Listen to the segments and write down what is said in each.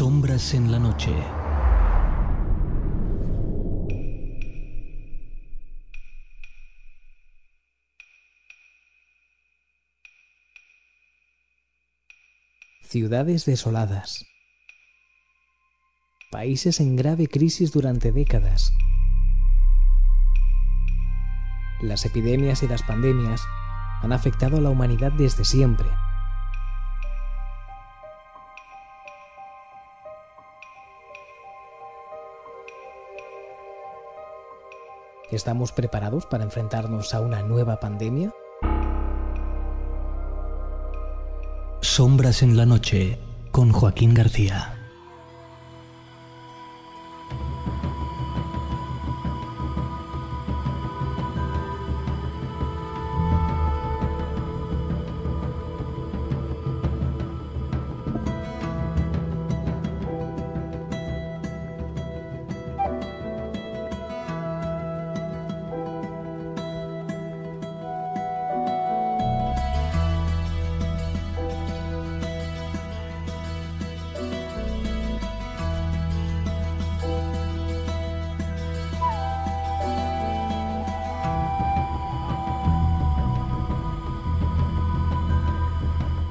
Sombras en la noche. Ciudades desoladas. Países en grave crisis durante décadas. Las epidemias y las pandemias han afectado a la humanidad desde siempre. ¿Estamos preparados para enfrentarnos a una nueva pandemia? Sombras en la noche con Joaquín García.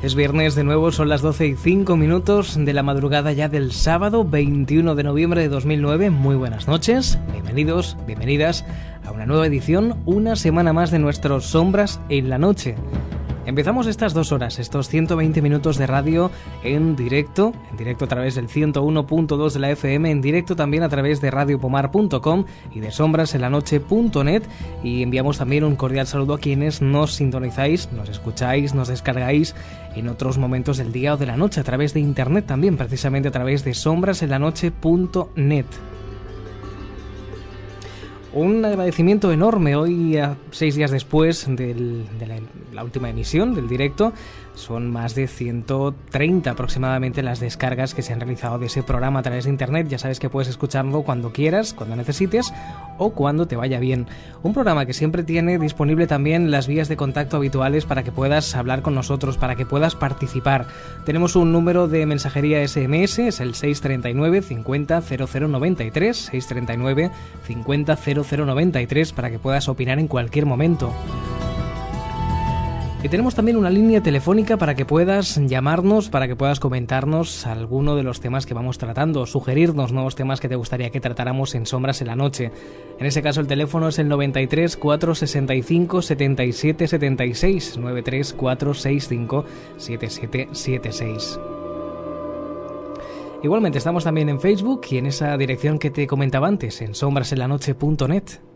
Es viernes de nuevo, son las 12 y 5 minutos de la madrugada ya del sábado 21 de noviembre de 2009. Muy buenas noches, bienvenidos, bienvenidas a una nueva edición, una semana más de nuestros Sombras en la Noche. Empezamos estas dos horas, estos 120 minutos de radio en directo, en directo a través del 101.2 de la FM, en directo también a través de radiopomar.com y de sombrasenlanoche.net y enviamos también un cordial saludo a quienes nos sintonizáis, nos escucháis, nos descargáis en otros momentos del día o de la noche a través de internet también, precisamente a través de sombrasenlanoche.net. Un agradecimiento enorme hoy, a seis días después de la, última emisión del directo. Son más de 130 aproximadamente las descargas que se han realizado de ese programa a través de internet. Ya sabes que puedes escucharlo cuando quieras, cuando necesites o cuando te vaya bien. Un programa que siempre tiene disponible también las vías de contacto habituales para que puedas hablar con nosotros, para que puedas participar. Tenemos un número de mensajería SMS, es el 639 50 0093, 639 50 0093 para que puedas opinar en cualquier momento. Y tenemos también una línea telefónica para que puedas llamarnos, para que puedas comentarnos alguno de los temas que vamos tratando, sugerirnos nuevos temas que te gustaría que tratáramos en Sombras en la Noche. En ese caso el teléfono es el 93 465 77 76, 93 465 7776. Igualmente estamos también en Facebook y en esa dirección que te comentaba antes, en sombrasenlanoche.net.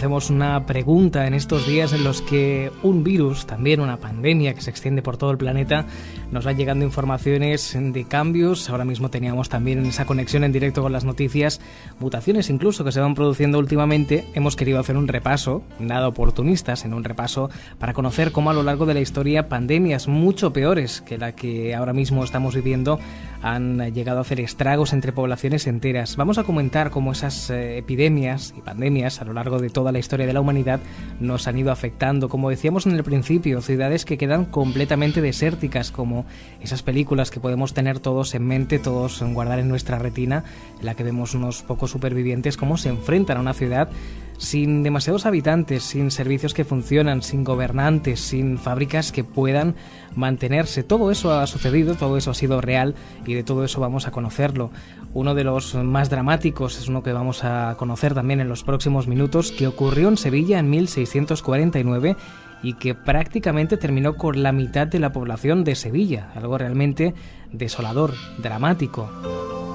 hacemos una pregunta en estos días en los que un virus, también una pandemia que se extiende por todo el planeta, nos va llegando informaciones de cambios. Ahora mismo teníamos también esa conexión en directo con las noticias, mutaciones incluso que se van produciendo últimamente. Hemos querido hacer un repaso, nada oportunistas, en un repaso para conocer cómo a lo largo de la historia pandemias mucho peores que la que ahora mismo estamos viviendo han llegado a hacer estragos entre poblaciones enteras. Vamos a comentar cómo esas eh, epidemias y pandemias a lo largo de toda la historia de la humanidad nos han ido afectando. Como decíamos en el principio, ciudades que quedan completamente desérticas, como esas películas que podemos tener todos en mente, todos en guardar en nuestra retina, en la que vemos unos pocos supervivientes cómo se enfrentan a una ciudad sin demasiados habitantes, sin servicios que funcionan, sin gobernantes, sin fábricas que puedan mantenerse. Todo eso ha sucedido, todo eso ha sido real y de todo eso vamos a conocerlo. Uno de los más dramáticos es uno que vamos a conocer también en los próximos minutos, que ocurrió en Sevilla en 1649 y que prácticamente terminó con la mitad de la población de Sevilla, algo realmente desolador, dramático.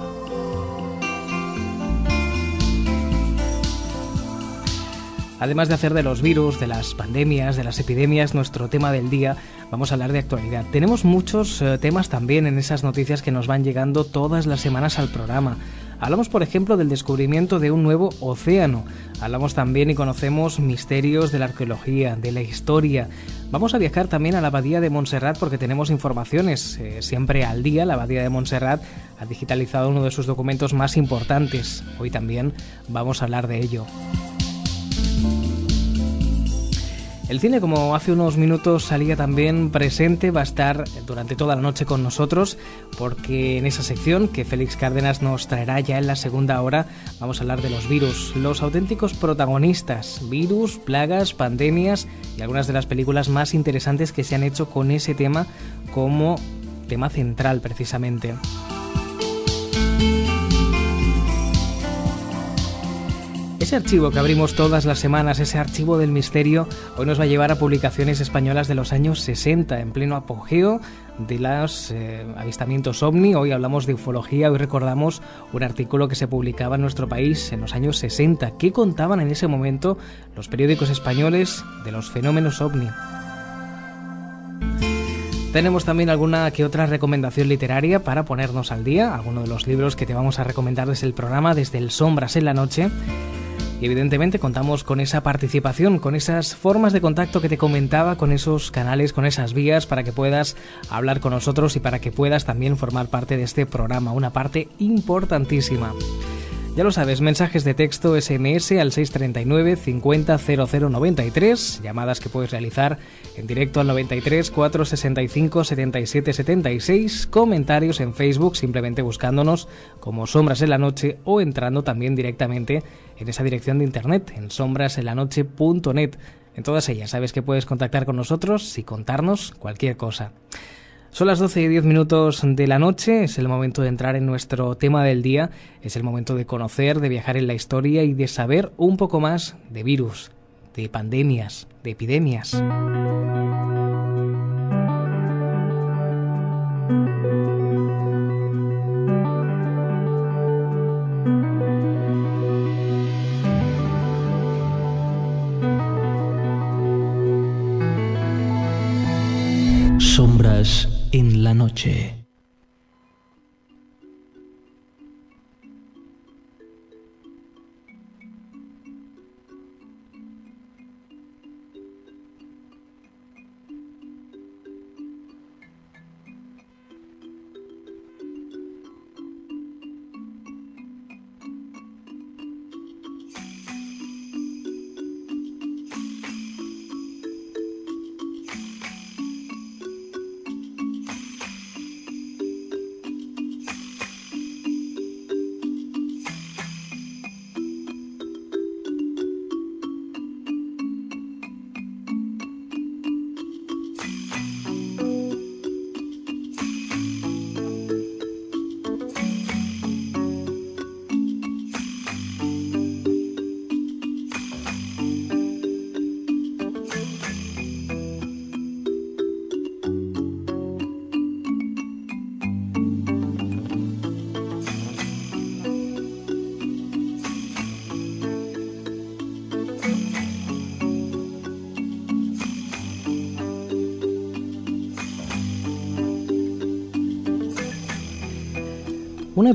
Además de hacer de los virus, de las pandemias, de las epidemias nuestro tema del día, vamos a hablar de actualidad. Tenemos muchos eh, temas también en esas noticias que nos van llegando todas las semanas al programa. Hablamos, por ejemplo, del descubrimiento de un nuevo océano. Hablamos también y conocemos misterios de la arqueología, de la historia. Vamos a viajar también a la Abadía de Montserrat porque tenemos informaciones eh, siempre al día. La Abadía de Montserrat ha digitalizado uno de sus documentos más importantes. Hoy también vamos a hablar de ello. El cine, como hace unos minutos salía también presente, va a estar durante toda la noche con nosotros, porque en esa sección que Félix Cárdenas nos traerá ya en la segunda hora, vamos a hablar de los virus, los auténticos protagonistas, virus, plagas, pandemias y algunas de las películas más interesantes que se han hecho con ese tema como tema central precisamente. Ese archivo que abrimos todas las semanas, ese archivo del misterio, hoy nos va a llevar a publicaciones españolas de los años 60, en pleno apogeo de los eh, avistamientos ovni. Hoy hablamos de ufología, hoy recordamos un artículo que se publicaba en nuestro país en los años 60. ¿Qué contaban en ese momento los periódicos españoles de los fenómenos ovni? Tenemos también alguna que otra recomendación literaria para ponernos al día, alguno de los libros que te vamos a recomendar desde el programa, desde el Sombras en la Noche. Y evidentemente contamos con esa participación, con esas formas de contacto que te comentaba, con esos canales, con esas vías para que puedas hablar con nosotros y para que puedas también formar parte de este programa, una parte importantísima. Ya lo sabes, mensajes de texto SMS al 639 50 0093, llamadas que puedes realizar en directo al 93 465 77 76, comentarios en Facebook simplemente buscándonos como Sombras en la Noche o entrando también directamente en esa dirección de internet en sombrasenlanoche.net. En todas ellas sabes que puedes contactar con nosotros y contarnos cualquier cosa. Son las 12 y 10 minutos de la noche, es el momento de entrar en nuestro tema del día, es el momento de conocer, de viajar en la historia y de saber un poco más de virus, de pandemias, de epidemias. Sombras en la noche.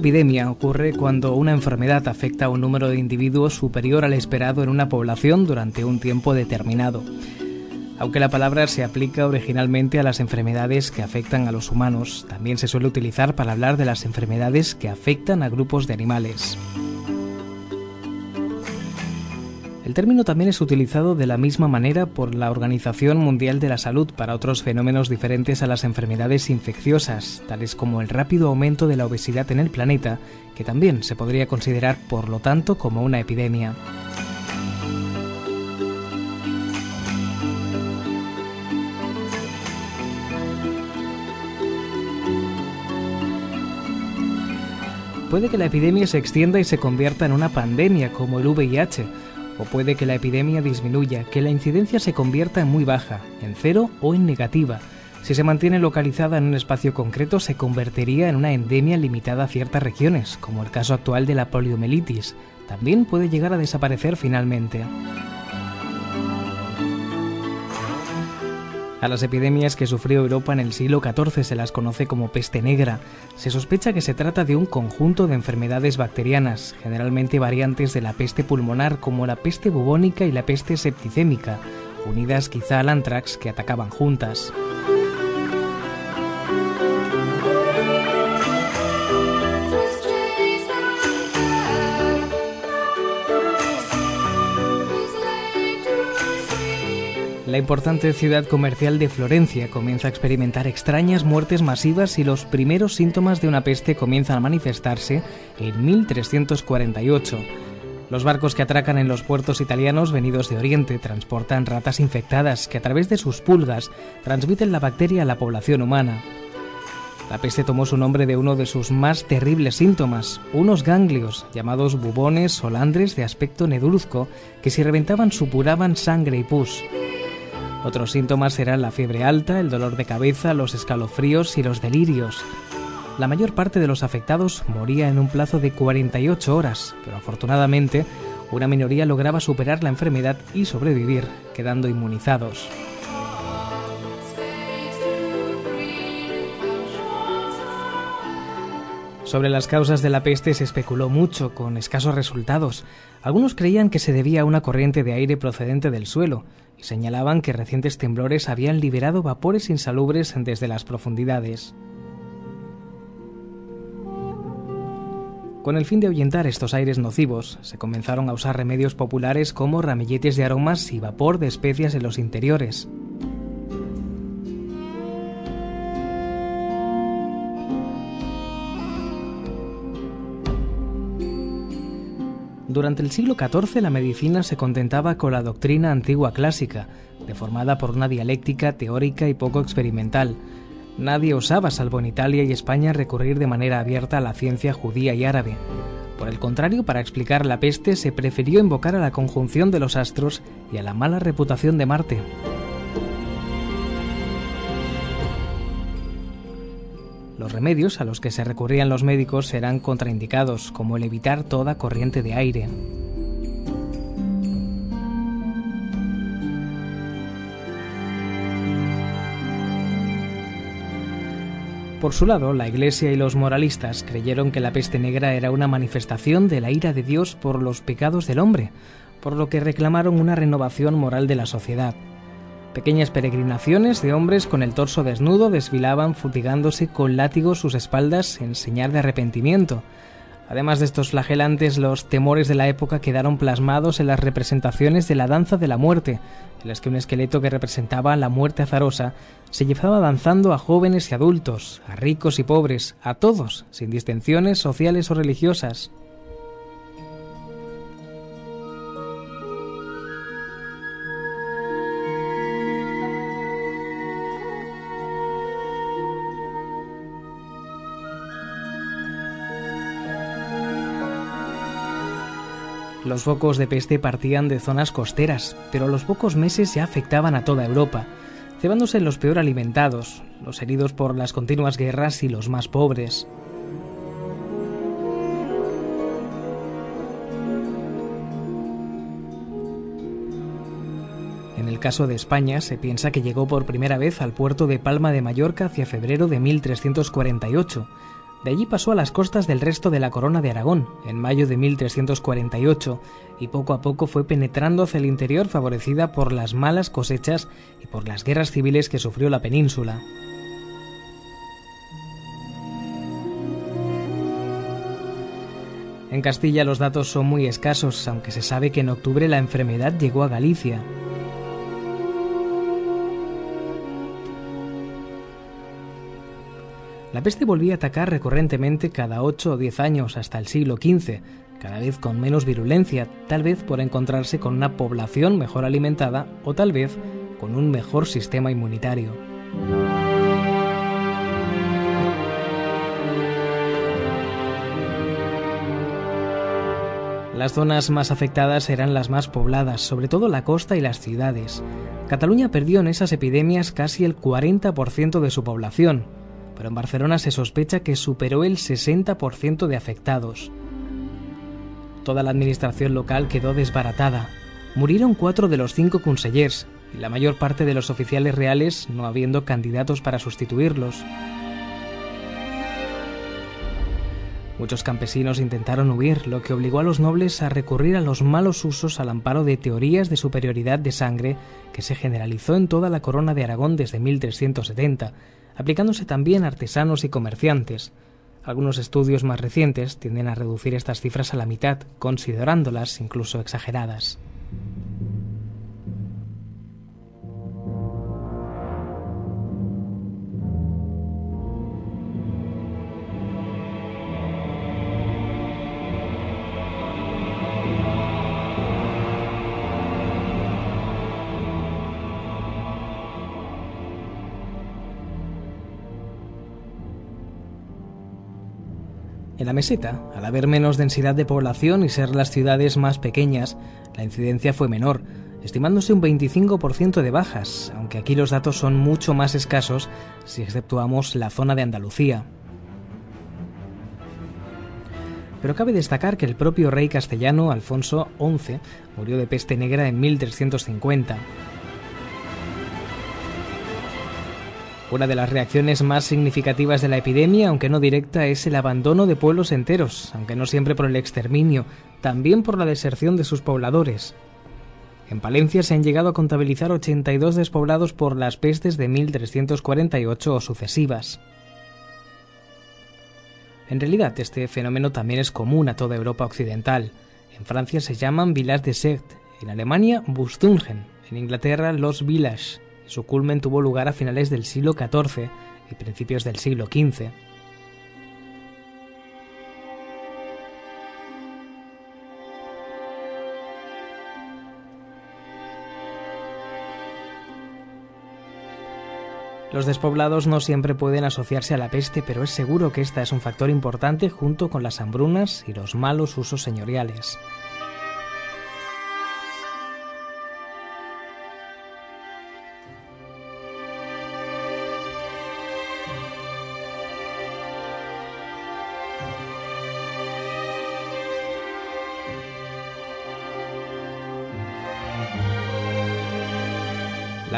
Epidemia ocurre cuando una enfermedad afecta a un número de individuos superior al esperado en una población durante un tiempo determinado. Aunque la palabra se aplica originalmente a las enfermedades que afectan a los humanos, también se suele utilizar para hablar de las enfermedades que afectan a grupos de animales. Término también es utilizado de la misma manera por la Organización Mundial de la Salud para otros fenómenos diferentes a las enfermedades infecciosas, tales como el rápido aumento de la obesidad en el planeta, que también se podría considerar por lo tanto como una epidemia. Puede que la epidemia se extienda y se convierta en una pandemia como el VIH, o puede que la epidemia disminuya, que la incidencia se convierta en muy baja, en cero o en negativa. Si se mantiene localizada en un espacio concreto, se convertiría en una endemia limitada a ciertas regiones, como el caso actual de la poliomielitis. También puede llegar a desaparecer finalmente. A las epidemias que sufrió Europa en el siglo XIV se las conoce como peste negra. Se sospecha que se trata de un conjunto de enfermedades bacterianas, generalmente variantes de la peste pulmonar como la peste bubónica y la peste septicémica, unidas quizá al antrax que atacaban juntas. Importante ciudad comercial de Florencia comienza a experimentar extrañas muertes masivas y los primeros síntomas de una peste comienzan a manifestarse en 1348. Los barcos que atracan en los puertos italianos venidos de Oriente transportan ratas infectadas que a través de sus pulgas transmiten la bacteria a la población humana. La peste tomó su nombre de uno de sus más terribles síntomas, unos ganglios llamados bubones o landres de aspecto nedruzco que si reventaban supuraban sangre y pus. Otros síntomas eran la fiebre alta, el dolor de cabeza, los escalofríos y los delirios. La mayor parte de los afectados moría en un plazo de 48 horas, pero afortunadamente una minoría lograba superar la enfermedad y sobrevivir, quedando inmunizados. Sobre las causas de la peste se especuló mucho, con escasos resultados. Algunos creían que se debía a una corriente de aire procedente del suelo, y señalaban que recientes temblores habían liberado vapores insalubres desde las profundidades. Con el fin de ahuyentar estos aires nocivos, se comenzaron a usar remedios populares como ramilletes de aromas y vapor de especias en los interiores. Durante el siglo XIV la medicina se contentaba con la doctrina antigua clásica, deformada por una dialéctica teórica y poco experimental. Nadie osaba, salvo en Italia y España, recurrir de manera abierta a la ciencia judía y árabe. Por el contrario, para explicar la peste se prefirió invocar a la conjunción de los astros y a la mala reputación de Marte. Los remedios a los que se recurrían los médicos serán contraindicados, como el evitar toda corriente de aire. Por su lado, la Iglesia y los moralistas creyeron que la peste negra era una manifestación de la ira de Dios por los pecados del hombre, por lo que reclamaron una renovación moral de la sociedad. Pequeñas peregrinaciones de hombres con el torso desnudo desfilaban futigándose con látigos sus espaldas en señal de arrepentimiento. Además de estos flagelantes, los temores de la época quedaron plasmados en las representaciones de la danza de la muerte, en las que un esqueleto que representaba la muerte azarosa se llevaba danzando a jóvenes y adultos, a ricos y pobres, a todos, sin distinciones sociales o religiosas. Los focos de peste partían de zonas costeras, pero a los pocos meses ya afectaban a toda Europa, cebándose los peor alimentados, los heridos por las continuas guerras y los más pobres. En el caso de España, se piensa que llegó por primera vez al puerto de Palma de Mallorca hacia febrero de 1348, de allí pasó a las costas del resto de la corona de Aragón, en mayo de 1348, y poco a poco fue penetrando hacia el interior favorecida por las malas cosechas y por las guerras civiles que sufrió la península. En Castilla los datos son muy escasos, aunque se sabe que en octubre la enfermedad llegó a Galicia. La peste volvía a atacar recurrentemente cada 8 o 10 años hasta el siglo XV, cada vez con menos virulencia, tal vez por encontrarse con una población mejor alimentada o tal vez con un mejor sistema inmunitario. Las zonas más afectadas eran las más pobladas, sobre todo la costa y las ciudades. Cataluña perdió en esas epidemias casi el 40% de su población, pero en Barcelona se sospecha que superó el 60% de afectados. Toda la administración local quedó desbaratada. Murieron cuatro de los cinco consellers, y la mayor parte de los oficiales reales no habiendo candidatos para sustituirlos. Muchos campesinos intentaron huir, lo que obligó a los nobles a recurrir a los malos usos al amparo de teorías de superioridad de sangre que se generalizó en toda la corona de Aragón desde 1370, aplicándose también a artesanos y comerciantes. Algunos estudios más recientes tienden a reducir estas cifras a la mitad, considerándolas incluso exageradas. La meseta, al haber menos densidad de población y ser las ciudades más pequeñas, la incidencia fue menor, estimándose un 25% de bajas, aunque aquí los datos son mucho más escasos si exceptuamos la zona de Andalucía. Pero cabe destacar que el propio rey castellano, Alfonso XI, murió de peste negra en 1350. Una de las reacciones más significativas de la epidemia, aunque no directa, es el abandono de pueblos enteros, aunque no siempre por el exterminio, también por la deserción de sus pobladores. En Palencia se han llegado a contabilizar 82 despoblados por las pestes de 1348 o sucesivas. En realidad, este fenómeno también es común a toda Europa occidental. En Francia se llaman villages de Sect, en Alemania Bustungen, en Inglaterra los villages, su culmen tuvo lugar a finales del siglo XIV y principios del siglo XV. Los despoblados no siempre pueden asociarse a la peste, pero es seguro que esta es un factor importante junto con las hambrunas y los malos usos señoriales.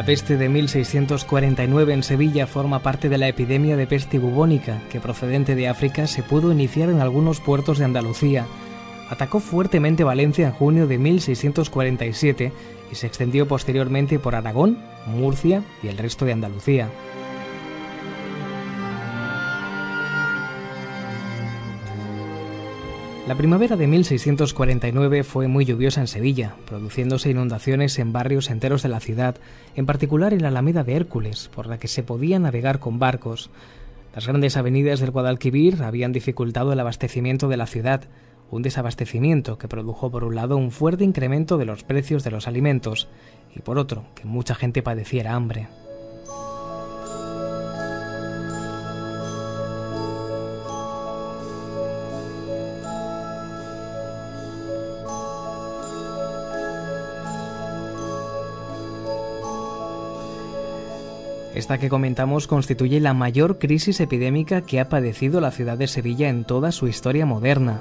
La peste de 1649 en Sevilla forma parte de la epidemia de peste bubónica que procedente de África se pudo iniciar en algunos puertos de Andalucía. Atacó fuertemente Valencia en junio de 1647 y se extendió posteriormente por Aragón, Murcia y el resto de Andalucía. La primavera de 1649 fue muy lluviosa en Sevilla, produciéndose inundaciones en barrios enteros de la ciudad, en particular en la Alameda de Hércules, por la que se podía navegar con barcos. Las grandes avenidas del Guadalquivir habían dificultado el abastecimiento de la ciudad, un desabastecimiento que produjo por un lado un fuerte incremento de los precios de los alimentos y por otro que mucha gente padeciera hambre. Esta que comentamos constituye la mayor crisis epidémica que ha padecido la ciudad de Sevilla en toda su historia moderna.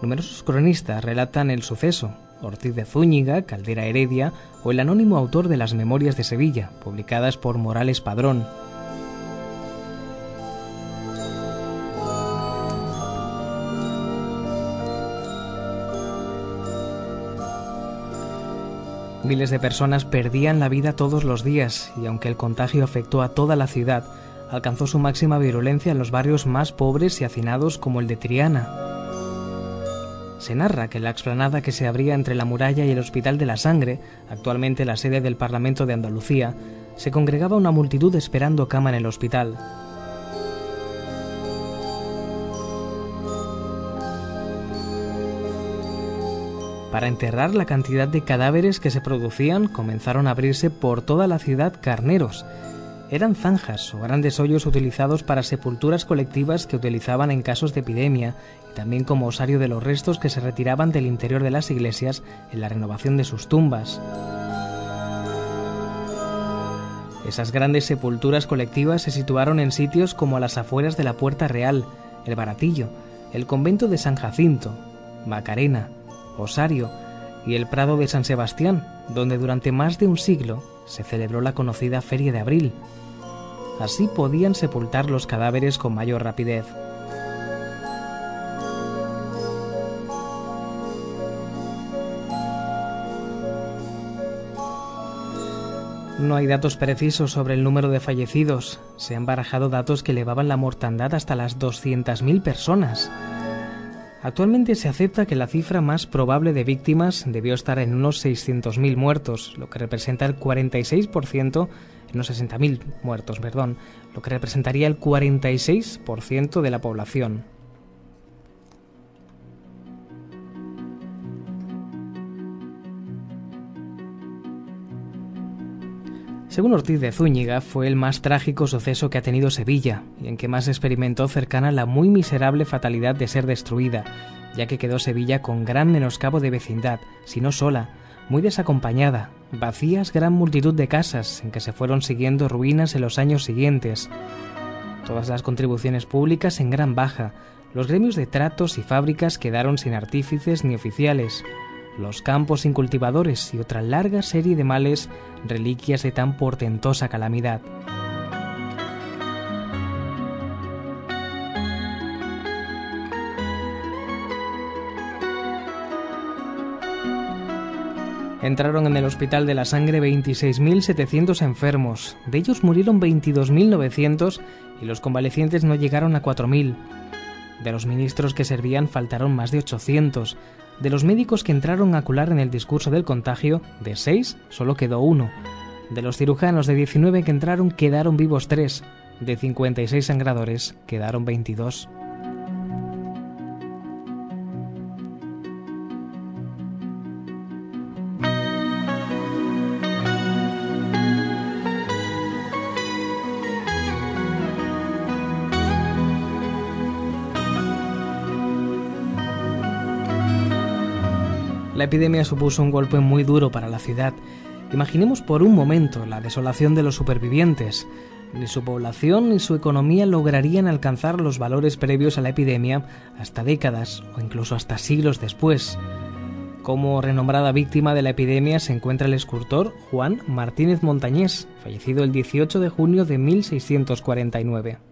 Numerosos cronistas relatan el suceso, Ortiz de Zúñiga, Caldera Heredia o el anónimo autor de las Memorias de Sevilla, publicadas por Morales Padrón. Miles de personas perdían la vida todos los días y aunque el contagio afectó a toda la ciudad, alcanzó su máxima virulencia en los barrios más pobres y hacinados como el de Triana. Se narra que la explanada que se abría entre la muralla y el Hospital de la Sangre, actualmente la sede del Parlamento de Andalucía, se congregaba una multitud esperando cama en el hospital. Para enterrar la cantidad de cadáveres que se producían, comenzaron a abrirse por toda la ciudad carneros. Eran zanjas o grandes hoyos utilizados para sepulturas colectivas que utilizaban en casos de epidemia y también como osario de los restos que se retiraban del interior de las iglesias en la renovación de sus tumbas. Esas grandes sepulturas colectivas se situaron en sitios como a las afueras de la Puerta Real, el Baratillo, el convento de San Jacinto, Macarena, Osario y el Prado de San Sebastián, donde durante más de un siglo se celebró la conocida Feria de Abril. Así podían sepultar los cadáveres con mayor rapidez. No hay datos precisos sobre el número de fallecidos. Se han barajado datos que elevaban la mortandad hasta las 200.000 personas. Actualmente se acepta que la cifra más probable de víctimas debió estar en unos 600.000 muertos, lo que representa el 46%, en unos 60.000 muertos, perdón, lo que representaría el 46% de la población. Según Ortiz de Zúñiga, fue el más trágico suceso que ha tenido Sevilla y en que más experimentó cercana la muy miserable fatalidad de ser destruida, ya que quedó Sevilla con gran menoscabo de vecindad, si no sola, muy desacompañada, vacías gran multitud de casas en que se fueron siguiendo ruinas en los años siguientes. Todas las contribuciones públicas en gran baja, los gremios de tratos y fábricas quedaron sin artífices ni oficiales, los campos sin cultivadores y otra larga serie de males, reliquias de tan portentosa calamidad. Entraron en el Hospital de la Sangre 26.700 enfermos, de ellos murieron 22.900 y los convalecientes no llegaron a 4.000. De los ministros que servían faltaron más de 800, de los médicos que entraron a cular en el discurso del contagio, de seis solo quedó uno. De los cirujanos de 19 que entraron quedaron vivos tres. De 56 sangradores quedaron 22. La epidemia supuso un golpe muy duro para la ciudad. Imaginemos por un momento la desolación de los supervivientes. Ni su población ni su economía lograrían alcanzar los valores previos a la epidemia hasta décadas o incluso hasta siglos después. Como renombrada víctima de la epidemia se encuentra el escultor Juan Martínez Montañés, fallecido el 18 de junio de 1649.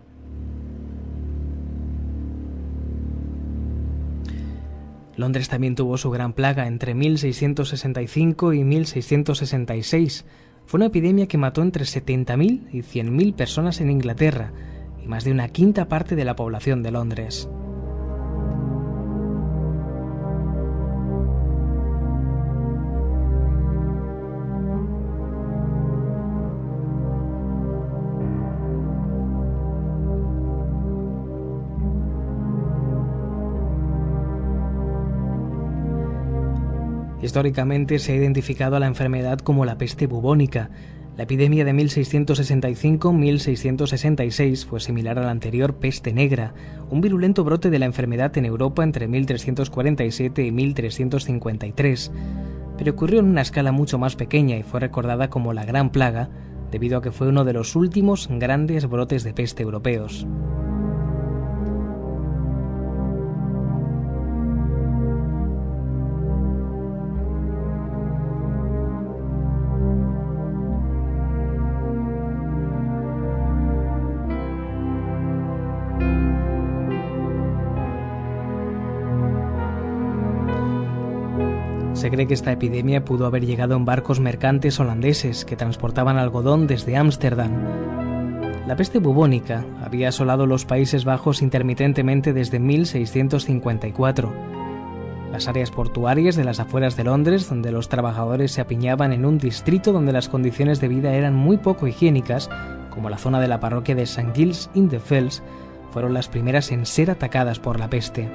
Londres también tuvo su gran plaga entre 1665 y 1666. Fue una epidemia que mató entre 70.000 y 100.000 personas en Inglaterra y más de una quinta parte de la población de Londres. Históricamente se ha identificado a la enfermedad como la peste bubónica. La epidemia de 1665-1666 fue similar a la anterior peste negra, un virulento brote de la enfermedad en Europa entre 1347 y 1353, pero ocurrió en una escala mucho más pequeña y fue recordada como la Gran Plaga, debido a que fue uno de los últimos grandes brotes de peste europeos. Cree que esta epidemia pudo haber llegado en barcos mercantes holandeses que transportaban algodón desde Ámsterdam. La peste bubónica había asolado los Países Bajos intermitentemente desde 1654. Las áreas portuarias de las afueras de Londres, donde los trabajadores se apiñaban en un distrito donde las condiciones de vida eran muy poco higiénicas, como la zona de la parroquia de St. Giles in the Fells, fueron las primeras en ser atacadas por la peste.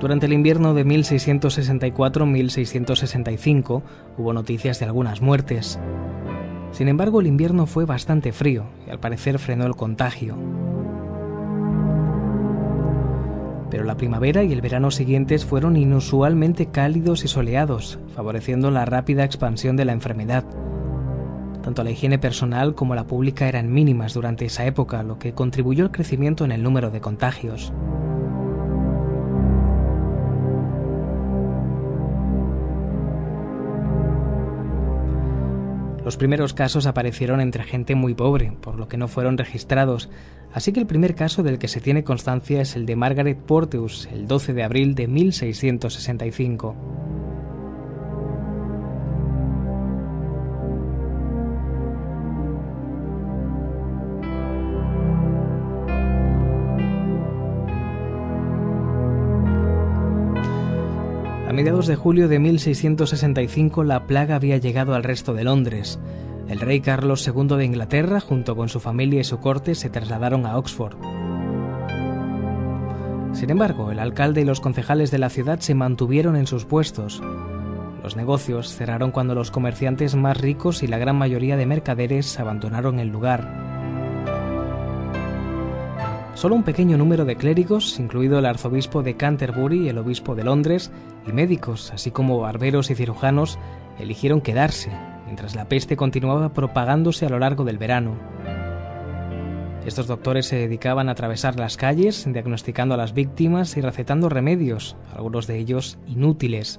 Durante el invierno de 1664-1665 hubo noticias de algunas muertes. Sin embargo, el invierno fue bastante frío y al parecer frenó el contagio. Pero la primavera y el verano siguientes fueron inusualmente cálidos y soleados, favoreciendo la rápida expansión de la enfermedad. Tanto la higiene personal como la pública eran mínimas durante esa época, lo que contribuyó al crecimiento en el número de contagios. Los primeros casos aparecieron entre gente muy pobre, por lo que no fueron registrados, así que el primer caso del que se tiene constancia es el de Margaret Porteus, el 12 de abril de 1665. Mediados de julio de 1665 la plaga había llegado al resto de Londres. El rey Carlos II de Inglaterra, junto con su familia y su corte, se trasladaron a Oxford. Sin embargo, el alcalde y los concejales de la ciudad se mantuvieron en sus puestos. Los negocios cerraron cuando los comerciantes más ricos y la gran mayoría de mercaderes abandonaron el lugar. Solo un pequeño número de clérigos, incluido el arzobispo de Canterbury el obispo de Londres, y médicos, así como barberos y cirujanos, eligieron quedarse, mientras la peste continuaba propagándose a lo largo del verano. Estos doctores se dedicaban a atravesar las calles, diagnosticando a las víctimas y recetando remedios, algunos de ellos inútiles,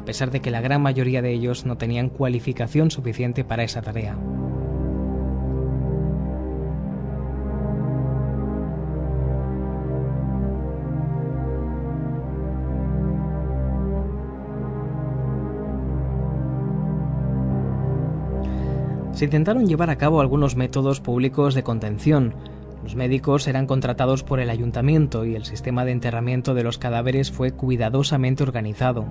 a pesar de que la gran mayoría de ellos no tenían cualificación suficiente para esa tarea. Se intentaron llevar a cabo algunos métodos públicos de contención. Los médicos eran contratados por el ayuntamiento y el sistema de enterramiento de los cadáveres fue cuidadosamente organizado.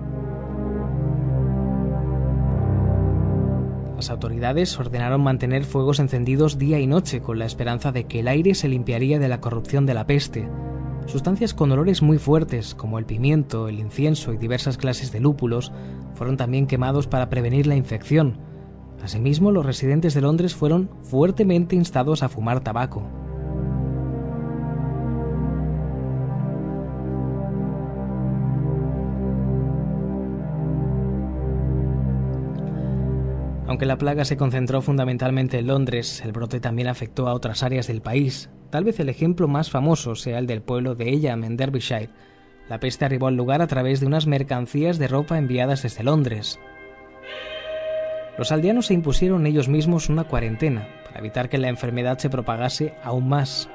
Las autoridades ordenaron mantener fuegos encendidos día y noche con la esperanza de que el aire se limpiaría de la corrupción de la peste. Sustancias con olores muy fuertes, como el pimiento, el incienso y diversas clases de lúpulos, fueron también quemados para prevenir la infección, Asimismo, los residentes de Londres fueron fuertemente instados a fumar tabaco. Aunque la plaga se concentró fundamentalmente en Londres, el brote también afectó a otras áreas del país. Tal vez el ejemplo más famoso sea el del pueblo de Elham, en Derbyshire. La peste arribó al lugar a través de unas mercancías de ropa enviadas desde Londres. Los aldeanos se impusieron ellos mismos una cuarentena para evitar que la enfermedad se propagase aún más.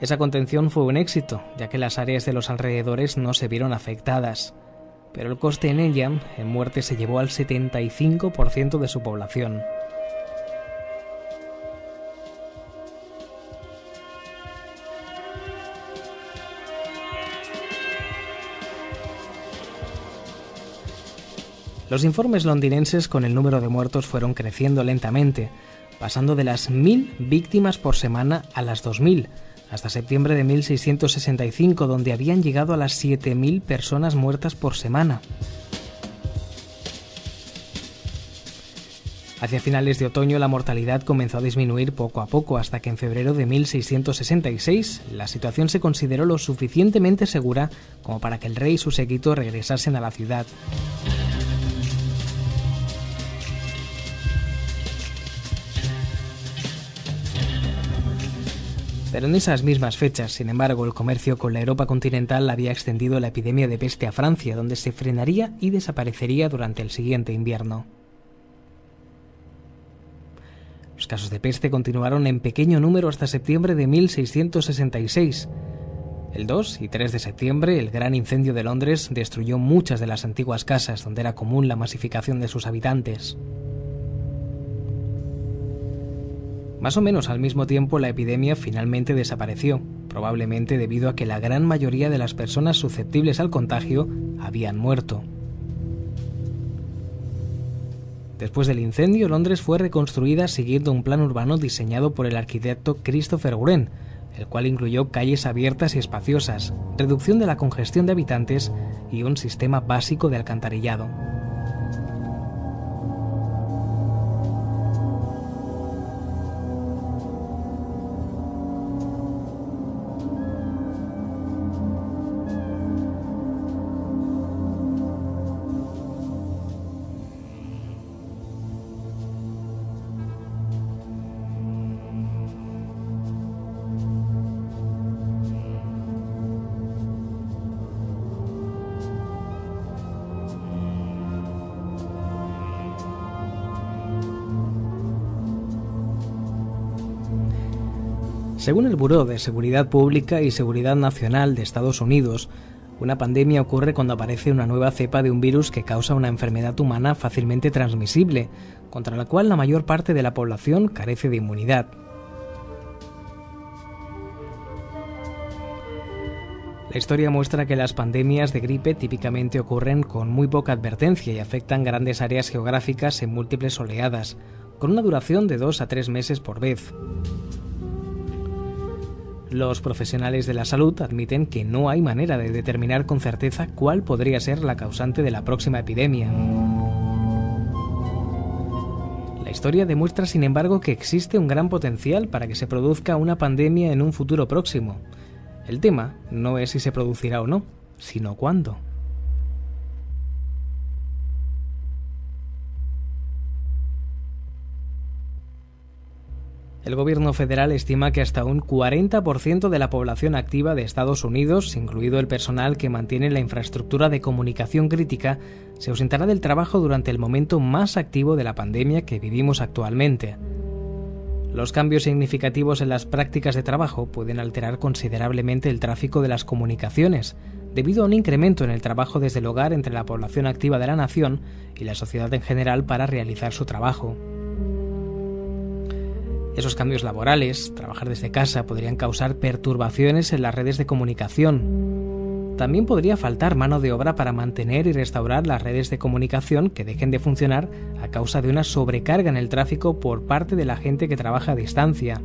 Esa contención fue un éxito, ya que las áreas de los alrededores no se vieron afectadas, pero el coste en ella en muerte se llevó al 75% de su población. Los informes londinenses con el número de muertos fueron creciendo lentamente, pasando de las 1.000 víctimas por semana a las 2.000, hasta septiembre de 1665, donde habían llegado a las 7.000 personas muertas por semana. Hacia finales de otoño la mortalidad comenzó a disminuir poco a poco hasta que en febrero de 1666 la situación se consideró lo suficientemente segura como para que el rey y su séquito regresasen a la ciudad. Pero en esas mismas fechas, sin embargo, el comercio con la Europa continental había extendido la epidemia de peste a Francia, donde se frenaría y desaparecería durante el siguiente invierno. Los casos de peste continuaron en pequeño número hasta septiembre de 1666. El 2 y 3 de septiembre, el gran incendio de Londres destruyó muchas de las antiguas casas donde era común la masificación de sus habitantes. Más o menos al mismo tiempo la epidemia finalmente desapareció, probablemente debido a que la gran mayoría de las personas susceptibles al contagio habían muerto. Después del incendio, Londres fue reconstruida siguiendo un plan urbano diseñado por el arquitecto Christopher Wren, el cual incluyó calles abiertas y espaciosas, reducción de la congestión de habitantes y un sistema básico de alcantarillado. Según el Buró de Seguridad Pública y Seguridad Nacional de Estados Unidos, una pandemia ocurre cuando aparece una nueva cepa de un virus que causa una enfermedad humana fácilmente transmisible, contra la cual la mayor parte de la población carece de inmunidad. La historia muestra que las pandemias de gripe típicamente ocurren con muy poca advertencia y afectan grandes áreas geográficas en múltiples oleadas, con una duración de dos a tres meses por vez. Los profesionales de la salud admiten que no hay manera de determinar con certeza cuál podría ser la causante de la próxima epidemia. La historia demuestra, sin embargo, que existe un gran potencial para que se produzca una pandemia en un futuro próximo. El tema no es si se producirá o no, sino cuándo. El gobierno federal estima que hasta un 40% de la población activa de Estados Unidos, incluido el personal que mantiene la infraestructura de comunicación crítica, se ausentará del trabajo durante el momento más activo de la pandemia que vivimos actualmente. Los cambios significativos en las prácticas de trabajo pueden alterar considerablemente el tráfico de las comunicaciones, debido a un incremento en el trabajo desde el hogar entre la población activa de la nación y la sociedad en general para realizar su trabajo. Esos cambios laborales, trabajar desde casa, podrían causar perturbaciones en las redes de comunicación. También podría faltar mano de obra para mantener y restaurar las redes de comunicación que dejen de funcionar a causa de una sobrecarga en el tráfico por parte de la gente que trabaja a distancia.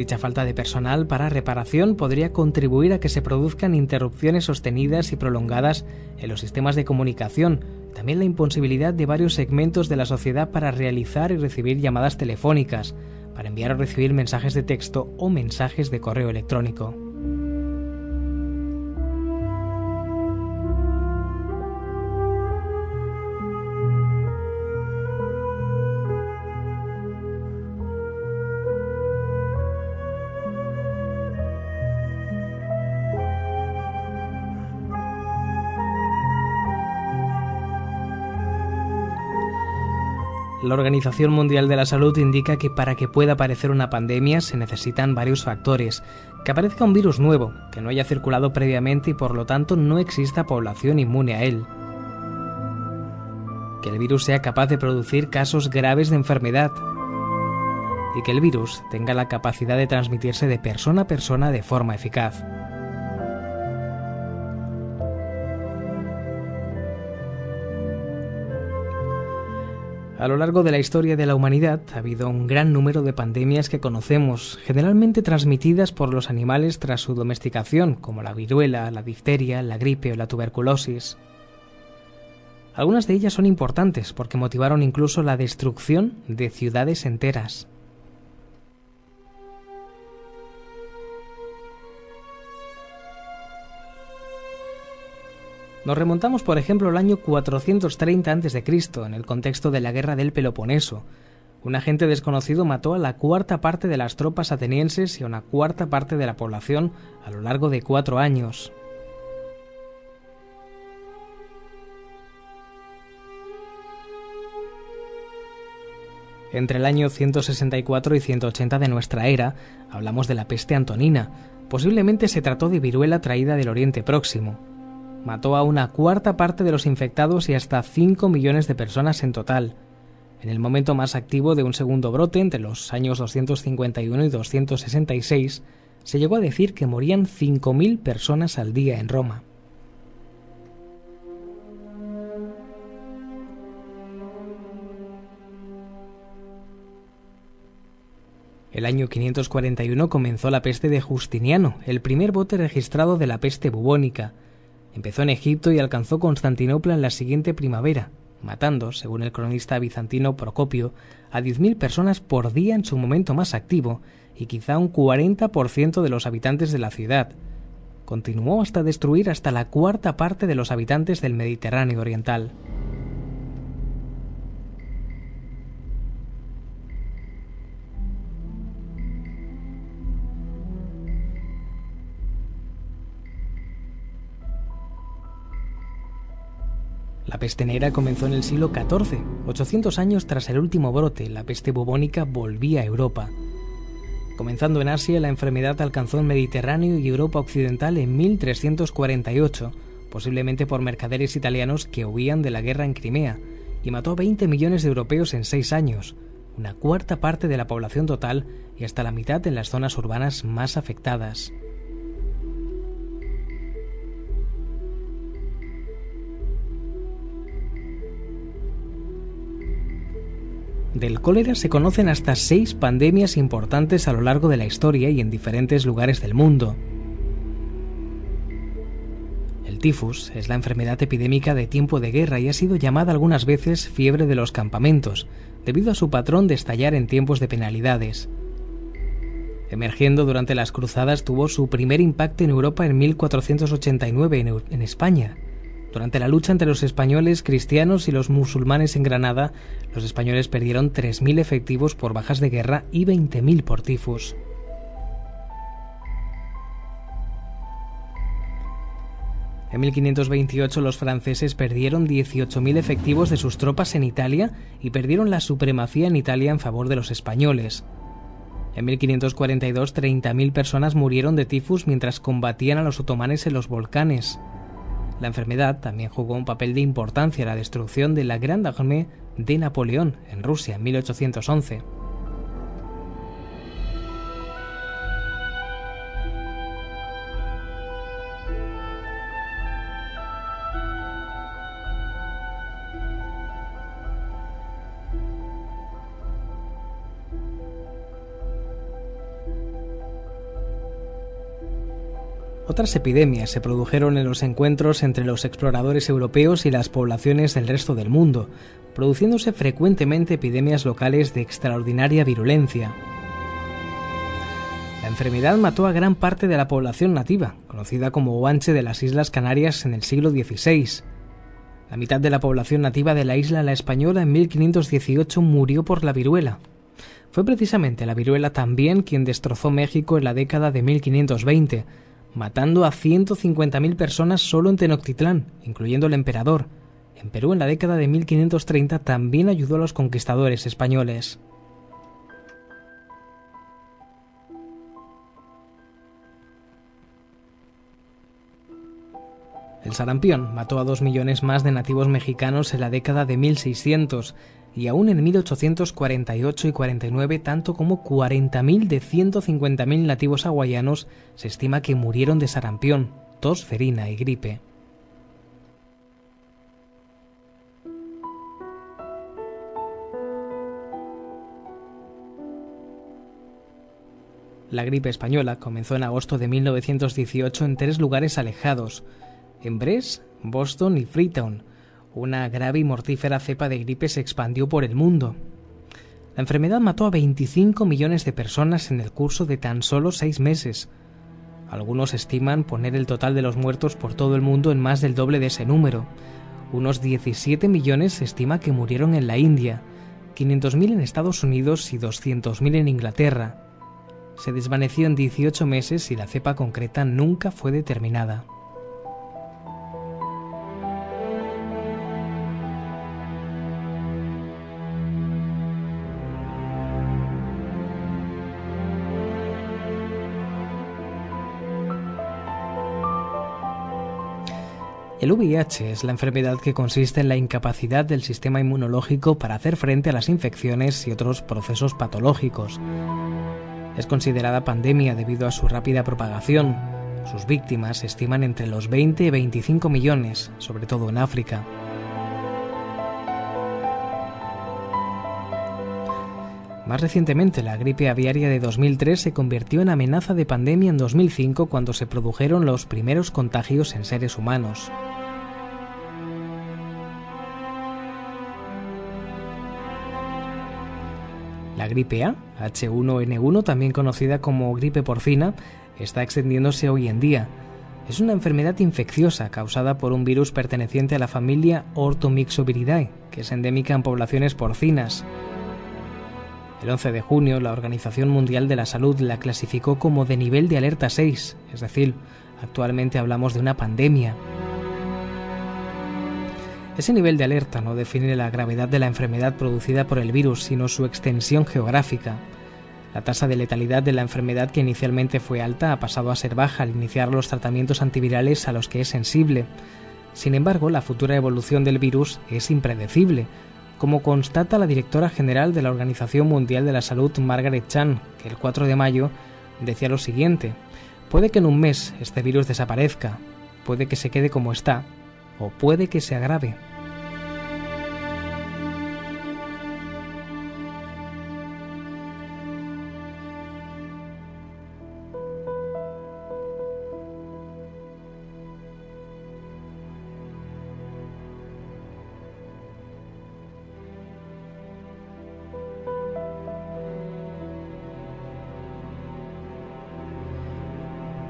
Dicha falta de personal para reparación podría contribuir a que se produzcan interrupciones sostenidas y prolongadas en los sistemas de comunicación, también la imposibilidad de varios segmentos de la sociedad para realizar y recibir llamadas telefónicas, para enviar o recibir mensajes de texto o mensajes de correo electrónico. La Organización Mundial de la Salud indica que para que pueda aparecer una pandemia se necesitan varios factores. Que aparezca un virus nuevo, que no haya circulado previamente y por lo tanto no exista población inmune a él. Que el virus sea capaz de producir casos graves de enfermedad. Y que el virus tenga la capacidad de transmitirse de persona a persona de forma eficaz. A lo largo de la historia de la humanidad ha habido un gran número de pandemias que conocemos, generalmente transmitidas por los animales tras su domesticación, como la viruela, la difteria, la gripe o la tuberculosis. Algunas de ellas son importantes porque motivaron incluso la destrucción de ciudades enteras. Nos remontamos, por ejemplo, al año 430 a.C., en el contexto de la Guerra del Peloponeso. Un agente desconocido mató a la cuarta parte de las tropas atenienses y a una cuarta parte de la población a lo largo de cuatro años. Entre el año 164 y 180 de nuestra era, hablamos de la peste antonina. Posiblemente se trató de viruela traída del Oriente Próximo mató a una cuarta parte de los infectados y hasta 5 millones de personas en total. En el momento más activo de un segundo brote, entre los años 251 y 266, se llegó a decir que morían 5.000 personas al día en Roma. El año 541 comenzó la peste de Justiniano, el primer bote registrado de la peste bubónica, Empezó en Egipto y alcanzó Constantinopla en la siguiente primavera, matando, según el cronista bizantino Procopio, a 10.000 personas por día en su momento más activo y quizá un 40% de los habitantes de la ciudad. Continuó hasta destruir hasta la cuarta parte de los habitantes del Mediterráneo oriental. La peste negra comenzó en el siglo XIV. 800 años tras el último brote, la peste bubónica volvía a Europa. Comenzando en Asia, la enfermedad alcanzó el Mediterráneo y Europa Occidental en 1348, posiblemente por mercaderes italianos que huían de la guerra en Crimea, y mató a 20 millones de europeos en seis años, una cuarta parte de la población total y hasta la mitad en las zonas urbanas más afectadas. Del cólera se conocen hasta seis pandemias importantes a lo largo de la historia y en diferentes lugares del mundo. El tifus es la enfermedad epidémica de tiempo de guerra y ha sido llamada algunas veces fiebre de los campamentos, debido a su patrón de estallar en tiempos de penalidades. Emergiendo durante las cruzadas tuvo su primer impacto en Europa en 1489 en, España, durante la lucha entre los españoles cristianos y los musulmanes en Granada, los españoles perdieron 3.000 efectivos por bajas de guerra y 20.000 por tifus. En 1528 los franceses perdieron 18.000 efectivos de sus tropas en Italia y perdieron la supremacía en Italia en favor de los españoles. En 1542 30.000 personas murieron de tifus mientras combatían a los otomanes en los volcanes. La enfermedad también jugó un papel de importancia en la destrucción de la Grande Armée de Napoleón en Rusia en 1811. Otras epidemias se produjeron en los encuentros entre los exploradores europeos y las poblaciones del resto del mundo, produciéndose frecuentemente epidemias locales de extraordinaria virulencia. La enfermedad mató a gran parte de la población nativa, conocida como Guanche de las Islas Canarias en el siglo XVI. La mitad de la población nativa de la isla La Española en 1518 murió por la viruela. Fue precisamente la viruela también quien destrozó México en la década de 1520, matando a 150.000 personas solo en Tenochtitlán, incluyendo el emperador. En Perú, en la década de 1530, también ayudó a los conquistadores españoles. El sarampión mató a dos millones más de nativos mexicanos en la década de 1600 y aún en 1848 y 49 tanto como 40.000 de 150.000 nativos hawaianos se estima que murieron de sarampión, tos ferina y gripe. La gripe española comenzó en agosto de 1918 en tres lugares alejados, en Brest, Boston y Freetown, una grave y mortífera cepa de gripe se expandió por el mundo. La enfermedad mató a 25 millones de personas en el curso de tan solo seis meses. Algunos estiman poner el total de los muertos por todo el mundo en más del doble de ese número. Unos 17 millones se estima que murieron en la India, 500.000 en Estados Unidos y 200.000 en Inglaterra. Se desvaneció en 18 meses y la cepa concreta nunca fue determinada. El VIH es la enfermedad que consiste en la incapacidad del sistema inmunológico para hacer frente a las infecciones y otros procesos patológicos. Es considerada pandemia debido a su rápida propagación. Sus víctimas se estiman entre los 20 y 25 millones, sobre todo en África. Más recientemente, la gripe aviaria de 2003 se convirtió en amenaza de pandemia en 2005 cuando se produjeron los primeros contagios en seres humanos. La gripe A, H1N1, también conocida como gripe porcina, está extendiéndose hoy en día. Es una enfermedad infecciosa causada por un virus perteneciente a la familia Orthomyxoviridae, que es endémica en poblaciones porcinas. El 11 de junio, la Organización Mundial de la Salud la clasificó como de nivel de alerta 6, es decir, actualmente hablamos de una pandemia. Ese nivel de alerta no define la gravedad de la enfermedad producida por el virus, sino su extensión geográfica. La tasa de letalidad de la enfermedad que inicialmente fue alta ha pasado a ser baja al iniciar los tratamientos antivirales a los que es sensible. Sin embargo, la futura evolución del virus es impredecible, como constata la directora general de la Organización Mundial de la Salud, Margaret Chan, que el 4 de mayo decía lo siguiente, puede que en un mes este virus desaparezca, puede que se quede como está, o puede que se agrave.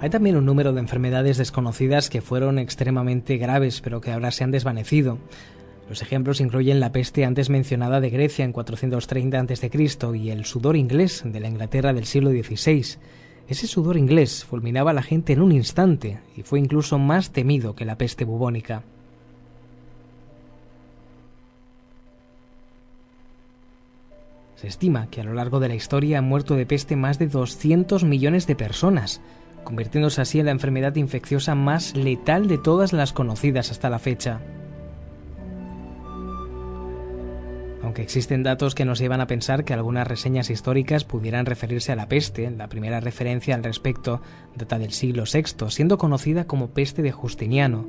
Hay también un número de enfermedades desconocidas que fueron extremadamente graves, pero que ahora se han desvanecido. Los ejemplos incluyen la peste antes mencionada de Grecia en 430 a.C. y el sudor inglés de la Inglaterra del siglo XVI. Ese sudor inglés fulminaba a la gente en un instante y fue incluso más temido que la peste bubónica. Se estima que a lo largo de la historia han muerto de peste más de 200 millones de personas, convirtiéndose así en la enfermedad infecciosa más letal de todas las conocidas hasta la fecha. Aunque existen datos que nos llevan a pensar que algunas reseñas históricas pudieran referirse a la peste, la primera referencia al respecto data del siglo VI, siendo conocida como peste de Justiniano.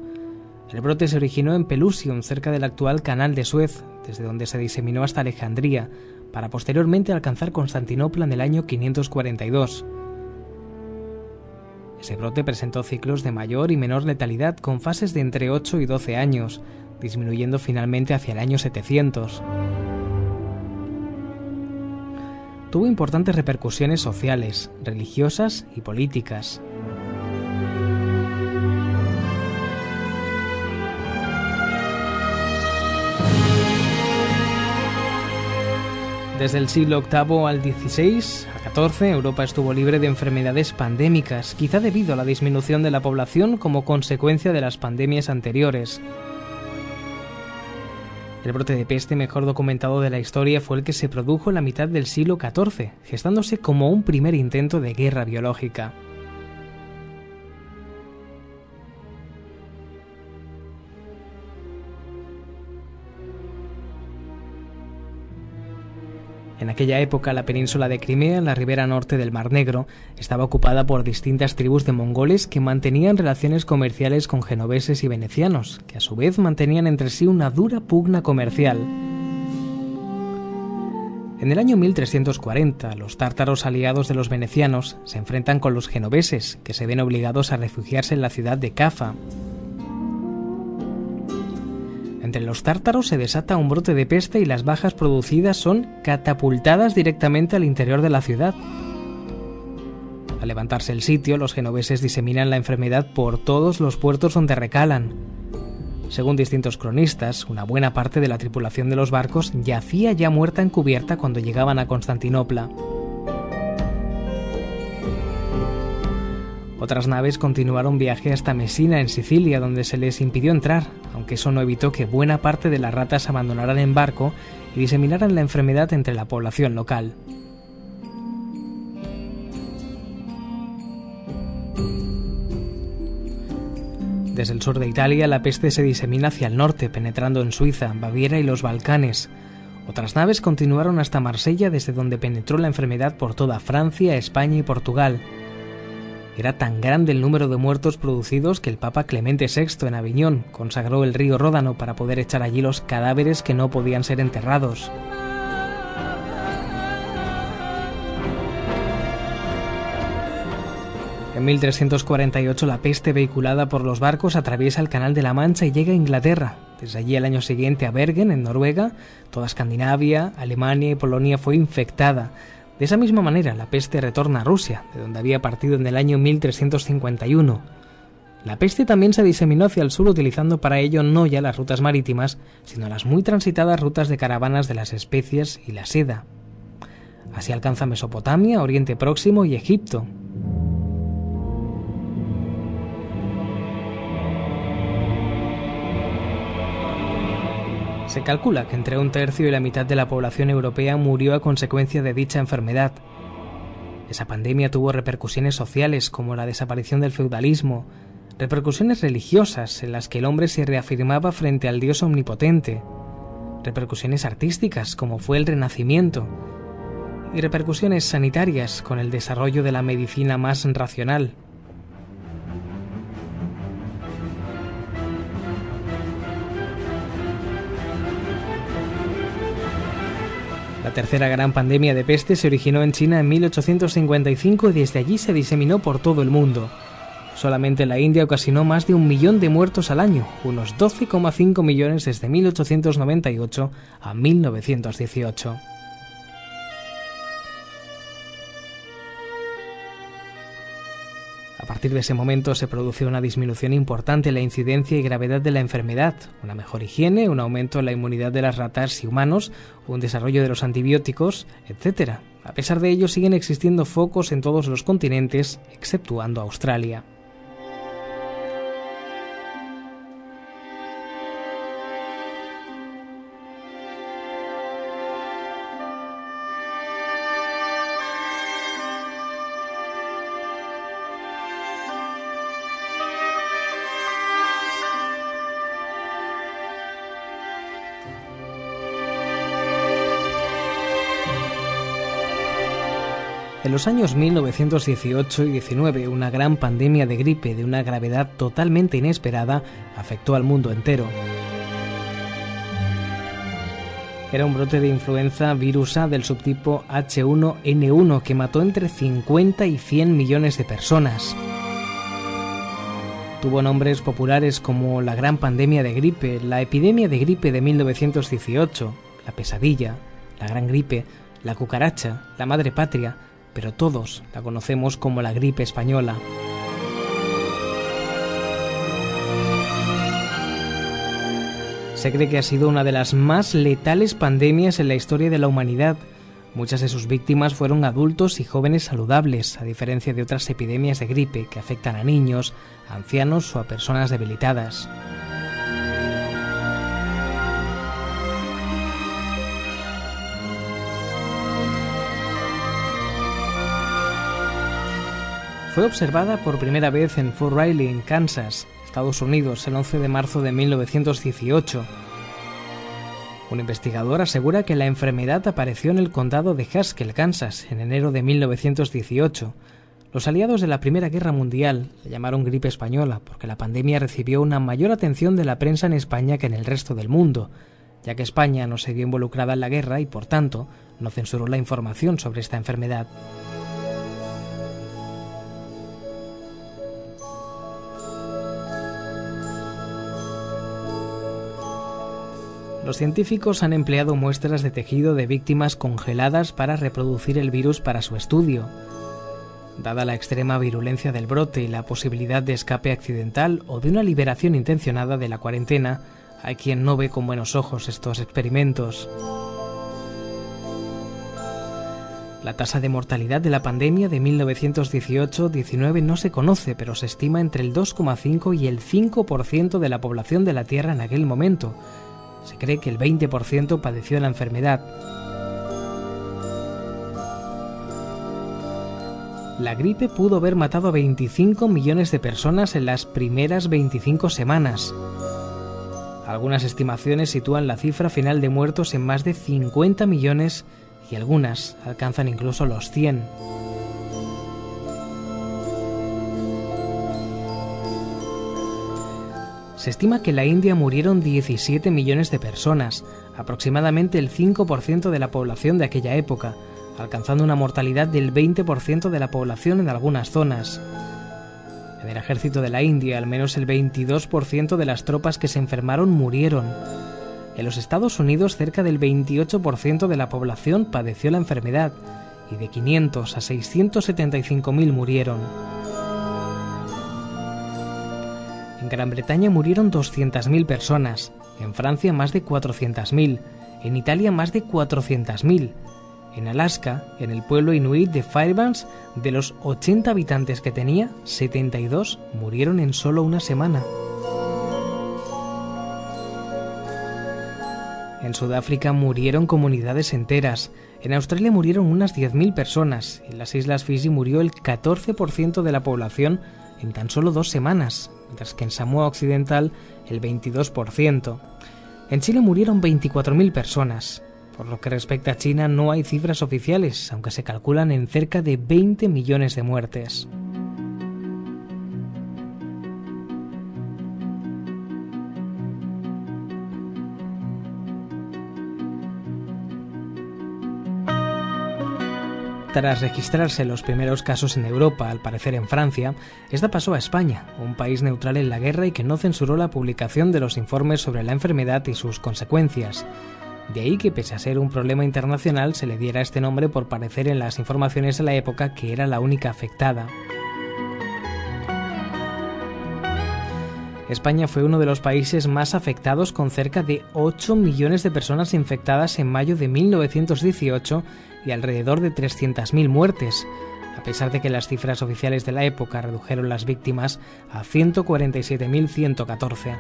El brote se originó en Pelusium, cerca del actual Canal de Suez, desde donde se diseminó hasta Alejandría, para posteriormente alcanzar Constantinopla en el año 542. Ese brote presentó ciclos de mayor y menor letalidad con fases de entre 8 y 12 años, disminuyendo finalmente hacia el año 700. Tuvo importantes repercusiones sociales, religiosas y políticas. Desde el siglo VIII al XVI a XIV, Europa estuvo libre de enfermedades pandémicas, quizá debido a la disminución de la población como consecuencia de las pandemias anteriores. El brote de peste mejor documentado de la historia fue el que se produjo en la mitad del siglo XIV, gestándose como un primer intento de guerra biológica. En aquella época la península de Crimea, en la ribera norte del Mar Negro, estaba ocupada por distintas tribus de mongoles que mantenían relaciones comerciales con genoveses y venecianos, que a su vez mantenían entre sí una dura pugna comercial. En el año 1340, los tártaros aliados de los venecianos se enfrentan con los genoveses, que se ven obligados a refugiarse en la ciudad de Cafa, entre los tártaros se desata un brote de peste y las bajas producidas son catapultadas directamente al interior de la ciudad. Al levantarse el sitio, los genoveses diseminan la enfermedad por todos los puertos donde recalan. Según distintos cronistas, una buena parte de la tripulación de los barcos yacía ya muerta en cubierta cuando llegaban a Constantinopla. Otras naves continuaron viaje hasta Messina, en Sicilia, donde se les impidió entrar, aunque eso no evitó que buena parte de las ratas abandonaran en barco y diseminaran la enfermedad entre la población local. Desde el sur de Italia, la peste se disemina hacia el norte, penetrando en Suiza, Baviera y los Balcanes. Otras naves continuaron hasta Marsella, desde donde penetró la enfermedad por toda Francia, España y Portugal. Era tan grande el número de muertos producidos que el Papa Clemente VI en Aviñón consagró el río Ródano para poder echar allí los cadáveres que no podían ser enterrados. En 1348 la peste vehiculada por los barcos atraviesa el Canal de la Mancha y llega a Inglaterra. Desde allí al año siguiente a Bergen, en Noruega, toda Escandinavia, Alemania y Polonia fue infectada. De esa misma manera, la peste retorna a Rusia, de donde había partido en el año 1351. La peste también se diseminó hacia el sur utilizando para ello no ya las rutas marítimas, sino las muy transitadas rutas de caravanas de las especias y la seda. Así alcanza Mesopotamia, Oriente Próximo y Egipto, Se calcula que entre un tercio y la mitad de la población europea murió a consecuencia de dicha enfermedad. Esa pandemia tuvo repercusiones sociales como la desaparición del feudalismo, repercusiones religiosas en las que el hombre se reafirmaba frente al Dios omnipotente, repercusiones artísticas como fue el Renacimiento, y repercusiones sanitarias con el desarrollo de la medicina más racional. La tercera gran pandemia de peste se originó en China en 1855 y desde allí se diseminó por todo el mundo. Solamente la India ocasionó más de un millón de muertos al año, unos 12,5 millones desde 1898 a 1918. Partir de ese momento se produjo una disminución importante en la incidencia y gravedad de la enfermedad, una mejor higiene, un aumento en la inmunidad de las ratas y humanos, un desarrollo de los antibióticos, etc. A pesar de ello, siguen existiendo focos en todos los continentes, exceptuando Australia. Los años 1918 y 19, una gran pandemia de gripe de una gravedad totalmente inesperada afectó al mundo entero. Era un brote de influenza virusa del subtipo H1N1 que mató entre 50 y 100 millones de personas. Tuvo nombres populares como la Gran Pandemia de Gripe, la Epidemia de Gripe de 1918, la Pesadilla, la Gran Gripe, la Cucaracha, la Madre Patria, pero todos la conocemos como la gripe española. Se cree que ha sido una de las más letales pandemias en la historia de la humanidad. Muchas de sus víctimas fueron adultos y jóvenes saludables, a diferencia de otras epidemias de gripe que afectan a niños, ancianos o a personas debilitadas. Fue observada por primera vez en Fort Riley, en Kansas, Estados Unidos, el 11 de marzo de 1918. Un investigador asegura que la enfermedad apareció en el condado de Haskell, Kansas, en enero de 1918. Los aliados de la Primera Guerra Mundial la llamaron gripe española porque la pandemia recibió una mayor atención de la prensa en España que en el resto del mundo, ya que España no se vio involucrada en la guerra y, por tanto, no censuró la información sobre esta enfermedad. Los científicos han empleado muestras de tejido de víctimas congeladas para reproducir el virus para su estudio. Dada la extrema virulencia del brote y la posibilidad de escape accidental o de una liberación intencionada de la cuarentena, hay quien no ve con buenos ojos estos experimentos. La tasa de mortalidad de la pandemia de 1918-19 no se conoce, pero se estima entre el 2,5 y el 5% de la población de la Tierra en aquel momento, se cree que el 20% padeció la enfermedad. La gripe pudo haber matado a 25 millones de personas en las primeras 25 semanas. Algunas estimaciones sitúan la cifra final de muertos en más de 50 millones y algunas alcanzan incluso los 100. Se estima que en la India murieron 17 millones de personas, aproximadamente el 5% de la población de aquella época, alcanzando una mortalidad del 20% de la población en algunas zonas. En el ejército de la India, al menos el 22% de las tropas que se enfermaron murieron. En los Estados Unidos, cerca del 28% de la población padeció la enfermedad y de 500 a 675.000 murieron. Gran Bretaña murieron 200.000 personas, en Francia más de 400.000, en Italia más de 400.000. En Alaska, en el pueblo inuit de Fairbanks, de los 80 habitantes que tenía, 72 murieron en solo una semana. En Sudáfrica murieron comunidades enteras. En Australia murieron unas 10.000 personas. En las Islas Fiji murió el 14% de la población en tan solo dos semanas, mientras que en Samoa Occidental el 22%. En Chile murieron 24.000 personas. Por lo que respecta a China no hay cifras oficiales, aunque se calculan en cerca de 20 millones de muertes. Tras registrarse los primeros casos en Europa, al parecer en Francia, esta pasó a España, un país neutral en la guerra y que no censuró la publicación de los informes sobre la enfermedad y sus consecuencias. De ahí que, pese a ser un problema internacional, se le diera este nombre por parecer en las informaciones de la época que era la única afectada. España fue uno de los países más afectados con cerca de 8 millones de personas infectadas en mayo de 1918 y alrededor de 300.000 muertes, a pesar de que las cifras oficiales de la época redujeron las víctimas a 147.114.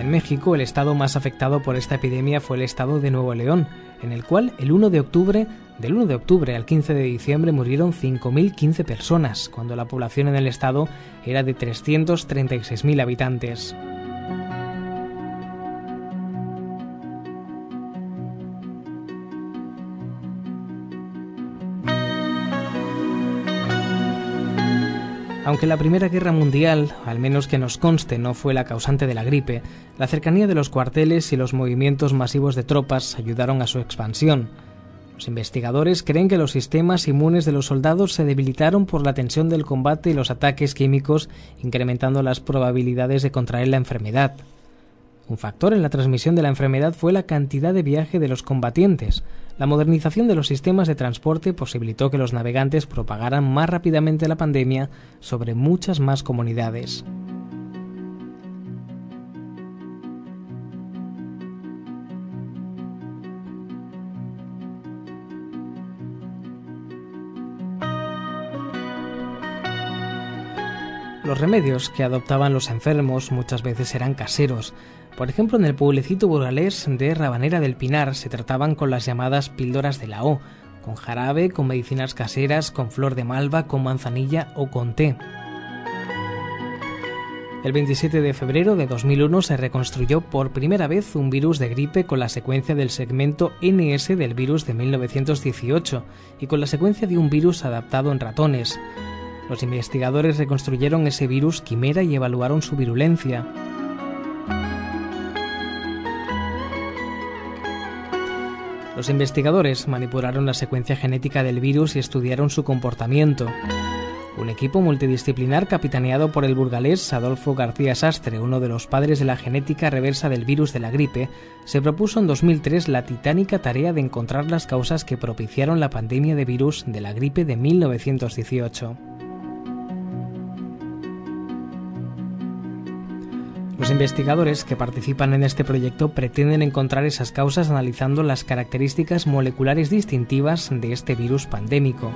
En México, el estado más afectado por esta epidemia fue el estado de Nuevo León, en el cual el 1 de octubre, del 1 de octubre al 15 de diciembre murieron 5.015 personas, cuando la población en el estado era de 336.000 habitantes. Aunque la Primera Guerra Mundial, al menos que nos conste, no fue la causante de la gripe, la cercanía de los cuarteles y los movimientos masivos de tropas ayudaron a su expansión. Los investigadores creen que los sistemas inmunes de los soldados se debilitaron por la tensión del combate y los ataques químicos, incrementando las probabilidades de contraer la enfermedad. Un factor en la transmisión de la enfermedad fue la cantidad de viaje de los combatientes. La modernización de los sistemas de transporte posibilitó que los navegantes propagaran más rápidamente la pandemia sobre muchas más comunidades. Los remedios que adoptaban los enfermos muchas veces eran caseros. Por ejemplo, en el pueblecito burgalés de Rabanera del Pinar se trataban con las llamadas píldoras de la O, con jarabe, con medicinas caseras, con flor de malva, con manzanilla o con té. El 27 de febrero de 2001 se reconstruyó por primera vez un virus de gripe con la secuencia del segmento NS del virus de 1918 y con la secuencia de un virus adaptado en ratones. Los investigadores reconstruyeron ese virus quimera y evaluaron su virulencia. Los investigadores manipularon la secuencia genética del virus y estudiaron su comportamiento. Un equipo multidisciplinar capitaneado por el burgalés Adolfo García Sastre, uno de los padres de la genética reversa del virus de la gripe, se propuso en 2003 la titánica tarea de encontrar las causas que propiciaron la pandemia de virus de la gripe de 1918. Los investigadores que participan en este proyecto pretenden encontrar esas causas analizando las características moleculares distintivas de este virus pandémico.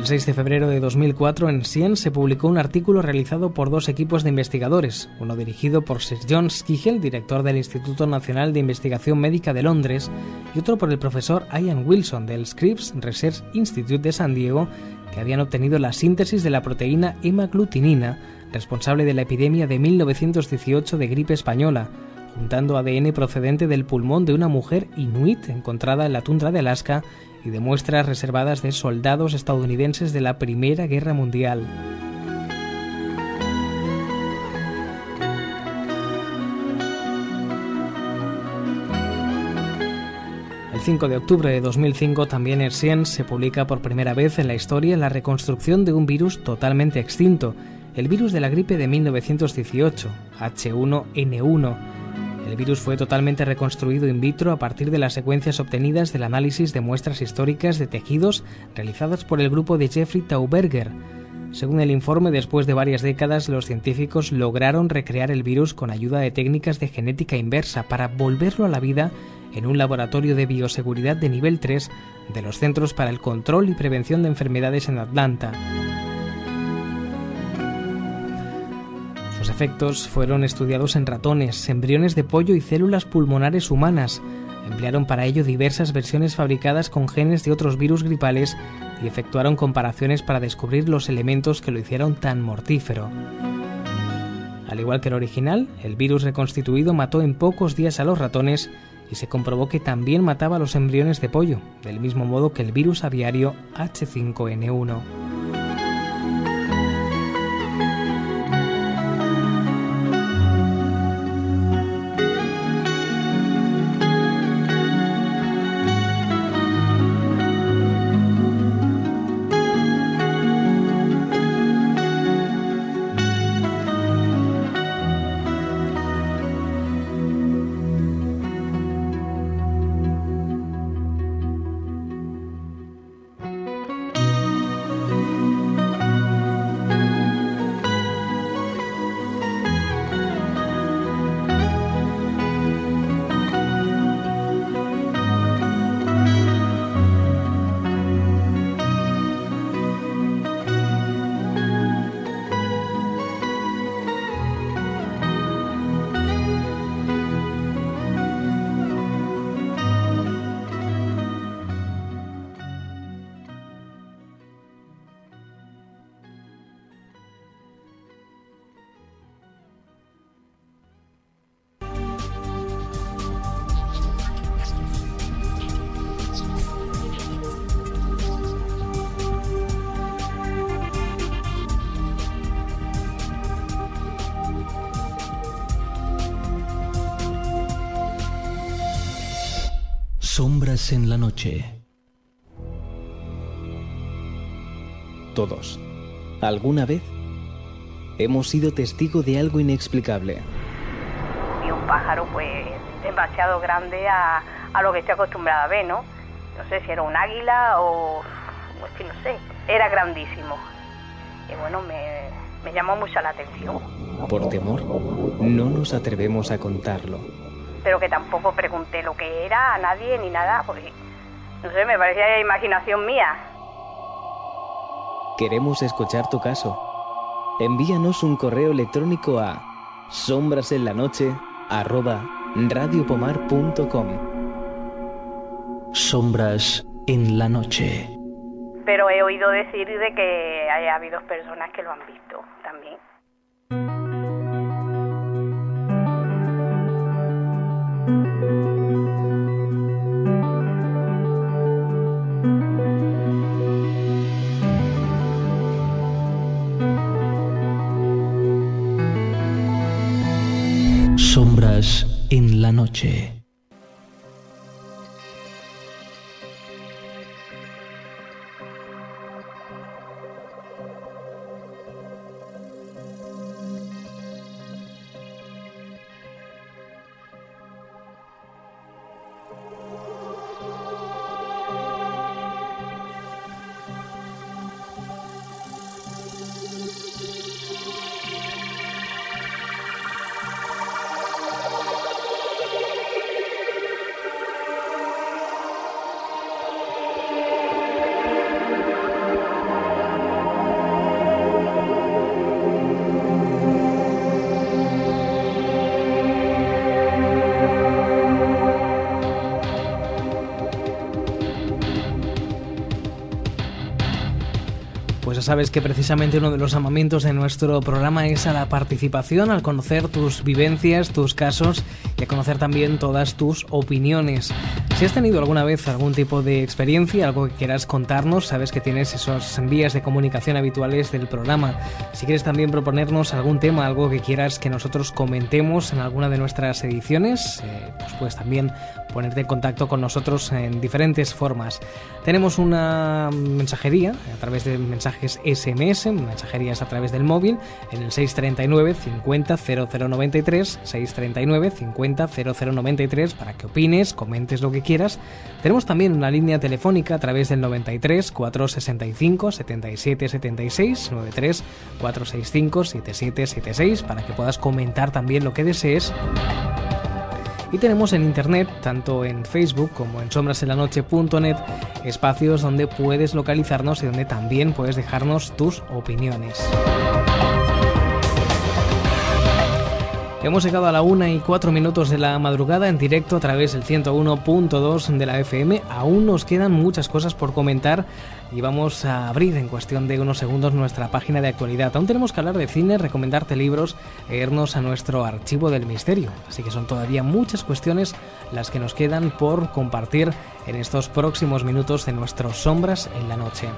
El 6 de febrero de 2004 en Sien se publicó un artículo realizado por dos equipos de investigadores, uno dirigido por Sir John Skigel, director del Instituto Nacional de Investigación Médica de Londres, y otro por el profesor Ian Wilson del Scripps Research Institute de San Diego, que habían obtenido la síntesis de la proteína hemaglutinina, responsable de la epidemia de 1918 de gripe española, juntando ADN procedente del pulmón de una mujer inuit encontrada en la tundra de Alaska y de muestras reservadas de soldados estadounidenses de la Primera Guerra Mundial. El 5 de octubre de 2005 también en Science se publica por primera vez en la historia la reconstrucción de un virus totalmente extinto, el virus de la gripe de 1918, H1N1. El virus fue totalmente reconstruido in vitro a partir de las secuencias obtenidas del análisis de muestras históricas de tejidos realizadas por el grupo de Jeffrey Tauberger. Según el informe, después de varias décadas los científicos lograron recrear el virus con ayuda de técnicas de genética inversa para volverlo a la vida en un laboratorio de bioseguridad de nivel 3 de los Centros para el Control y Prevención de Enfermedades en Atlanta. Sus efectos fueron estudiados en ratones, embriones de pollo y células pulmonares humanas, Emplearon para ello diversas versiones fabricadas con genes de otros virus gripales y efectuaron comparaciones para descubrir los elementos que lo hicieron tan mortífero. Al igual que el original, el virus reconstituido mató en pocos días a los ratones y se comprobó que también mataba a los embriones de pollo, del mismo modo que el virus aviario H5N1. Todos, alguna vez, hemos sido testigo de algo inexplicable. Y un pájaro, pues, demasiado grande a, a lo que estoy acostumbrada a ver, ¿no? No sé si era un águila o. Es que no sé. Era grandísimo. Y bueno, me, me llamó mucho la atención. Por temor, no nos atrevemos a contarlo pero que tampoco pregunté lo que era a nadie ni nada, porque, no sé, me parecía imaginación mía. Queremos escuchar tu caso. Envíanos un correo electrónico a sombrasenlanoche arroba radiopomar.com Sombras en la noche. Pero he oído decir de que haya habido personas que lo han visto también. Sombras en la noche. Sabes que precisamente uno de los amamientos de nuestro programa es a la participación, al conocer tus vivencias, tus casos y a conocer también todas tus opiniones. Si has tenido alguna vez algún tipo de experiencia, algo que quieras contarnos, sabes que tienes esos vías de comunicación habituales del programa. Si quieres también proponernos algún tema, algo que quieras que nosotros comentemos en alguna de nuestras ediciones, eh, pues puedes también ponerte en contacto con nosotros en diferentes formas. Tenemos una mensajería a través de mensajes SMS, mensajerías a través del móvil, en el 639 50 0093, 639 50 0093 para que opines, comentes lo que quieras. Tenemos también una línea telefónica a través del 93 465 77 76, 93 465 77 76 para que puedas comentar también lo que desees. Y tenemos en internet, tanto en Facebook como en sombrasenlanoche.net, espacios donde puedes localizarnos y donde también puedes dejarnos tus opiniones. Hemos llegado a la una y cuatro minutos de la madrugada en directo a través del 101.2 de la FM. Aún nos quedan muchas cosas por comentar y vamos a abrir en cuestión de unos segundos nuestra página de actualidad. Aún tenemos que hablar de cine, recomendarte libros e irnos a nuestro archivo del misterio. Así que son todavía muchas cuestiones las que nos quedan por compartir en estos próximos minutos de nuestros Sombras en la Noche.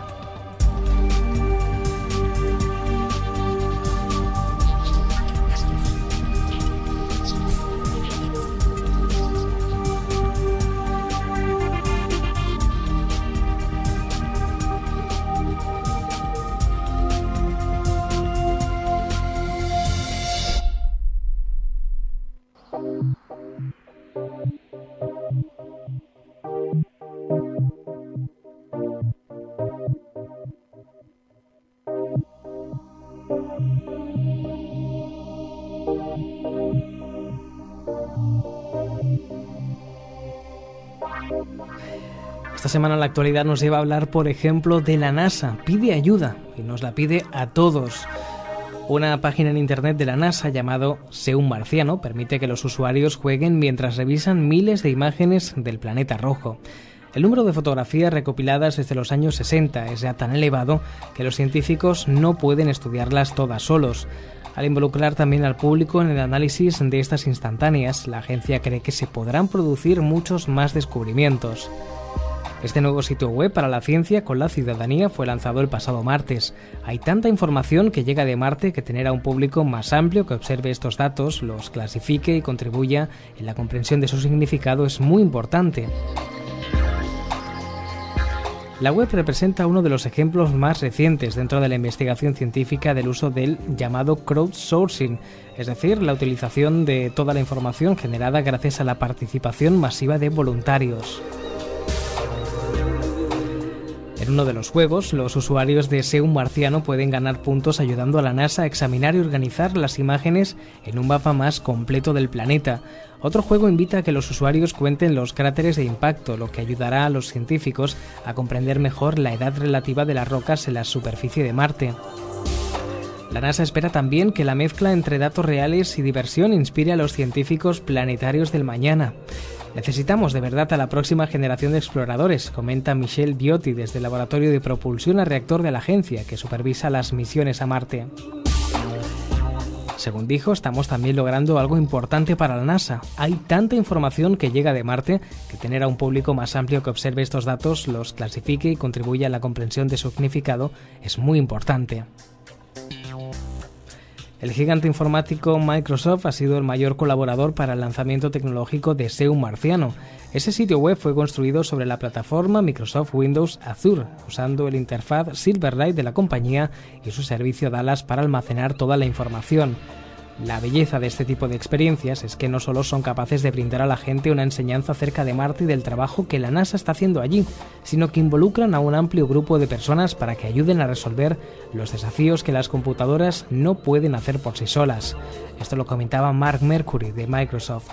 Semana la actualidad nos lleva a hablar, por ejemplo, de la NASA. Pide ayuda y nos la pide a todos. Una página en internet de la NASA llamado Seun Marciano permite que los usuarios jueguen mientras revisan miles de imágenes del planeta rojo. El número de fotografías recopiladas desde los años 60 es ya tan elevado que los científicos no pueden estudiarlas todas solos. Al involucrar también al público en el análisis de estas instantáneas, la agencia cree que se podrán producir muchos más descubrimientos. Este nuevo sitio web para la ciencia con la ciudadanía fue lanzado el pasado martes. Hay tanta información que llega de Marte que tener a un público más amplio que observe estos datos, los clasifique y contribuya en la comprensión de su significado es muy importante. La web representa uno de los ejemplos más recientes dentro de la investigación científica del uso del llamado crowdsourcing, es decir, la utilización de toda la información generada gracias a la participación masiva de voluntarios. En uno de los juegos, los usuarios de Seun Marciano pueden ganar puntos ayudando a la NASA a examinar y organizar las imágenes en un mapa más completo del planeta. Otro juego invita a que los usuarios cuenten los cráteres de impacto, lo que ayudará a los científicos a comprender mejor la edad relativa de las rocas en la superficie de Marte. La NASA espera también que la mezcla entre datos reales y diversión inspire a los científicos planetarios del mañana. Necesitamos de verdad a la próxima generación de exploradores, comenta Michelle Diotti desde el Laboratorio de Propulsión a Reactor de la agencia, que supervisa las misiones a Marte. Según dijo, estamos también logrando algo importante para la NASA. Hay tanta información que llega de Marte que tener a un público más amplio que observe estos datos, los clasifique y contribuya a la comprensión de su significado es muy importante. El gigante informático Microsoft ha sido el mayor colaborador para el lanzamiento tecnológico de Seum Marciano. Ese sitio web fue construido sobre la plataforma Microsoft Windows Azure, usando el interfaz Silverlight de la compañía y su servicio Dallas para almacenar toda la información. La belleza de este tipo de experiencias es que no solo son capaces de brindar a la gente una enseñanza acerca de Marte y del trabajo que la NASA está haciendo allí, sino que involucran a un amplio grupo de personas para que ayuden a resolver los desafíos que las computadoras no pueden hacer por sí solas. Esto lo comentaba Mark Mercury de Microsoft.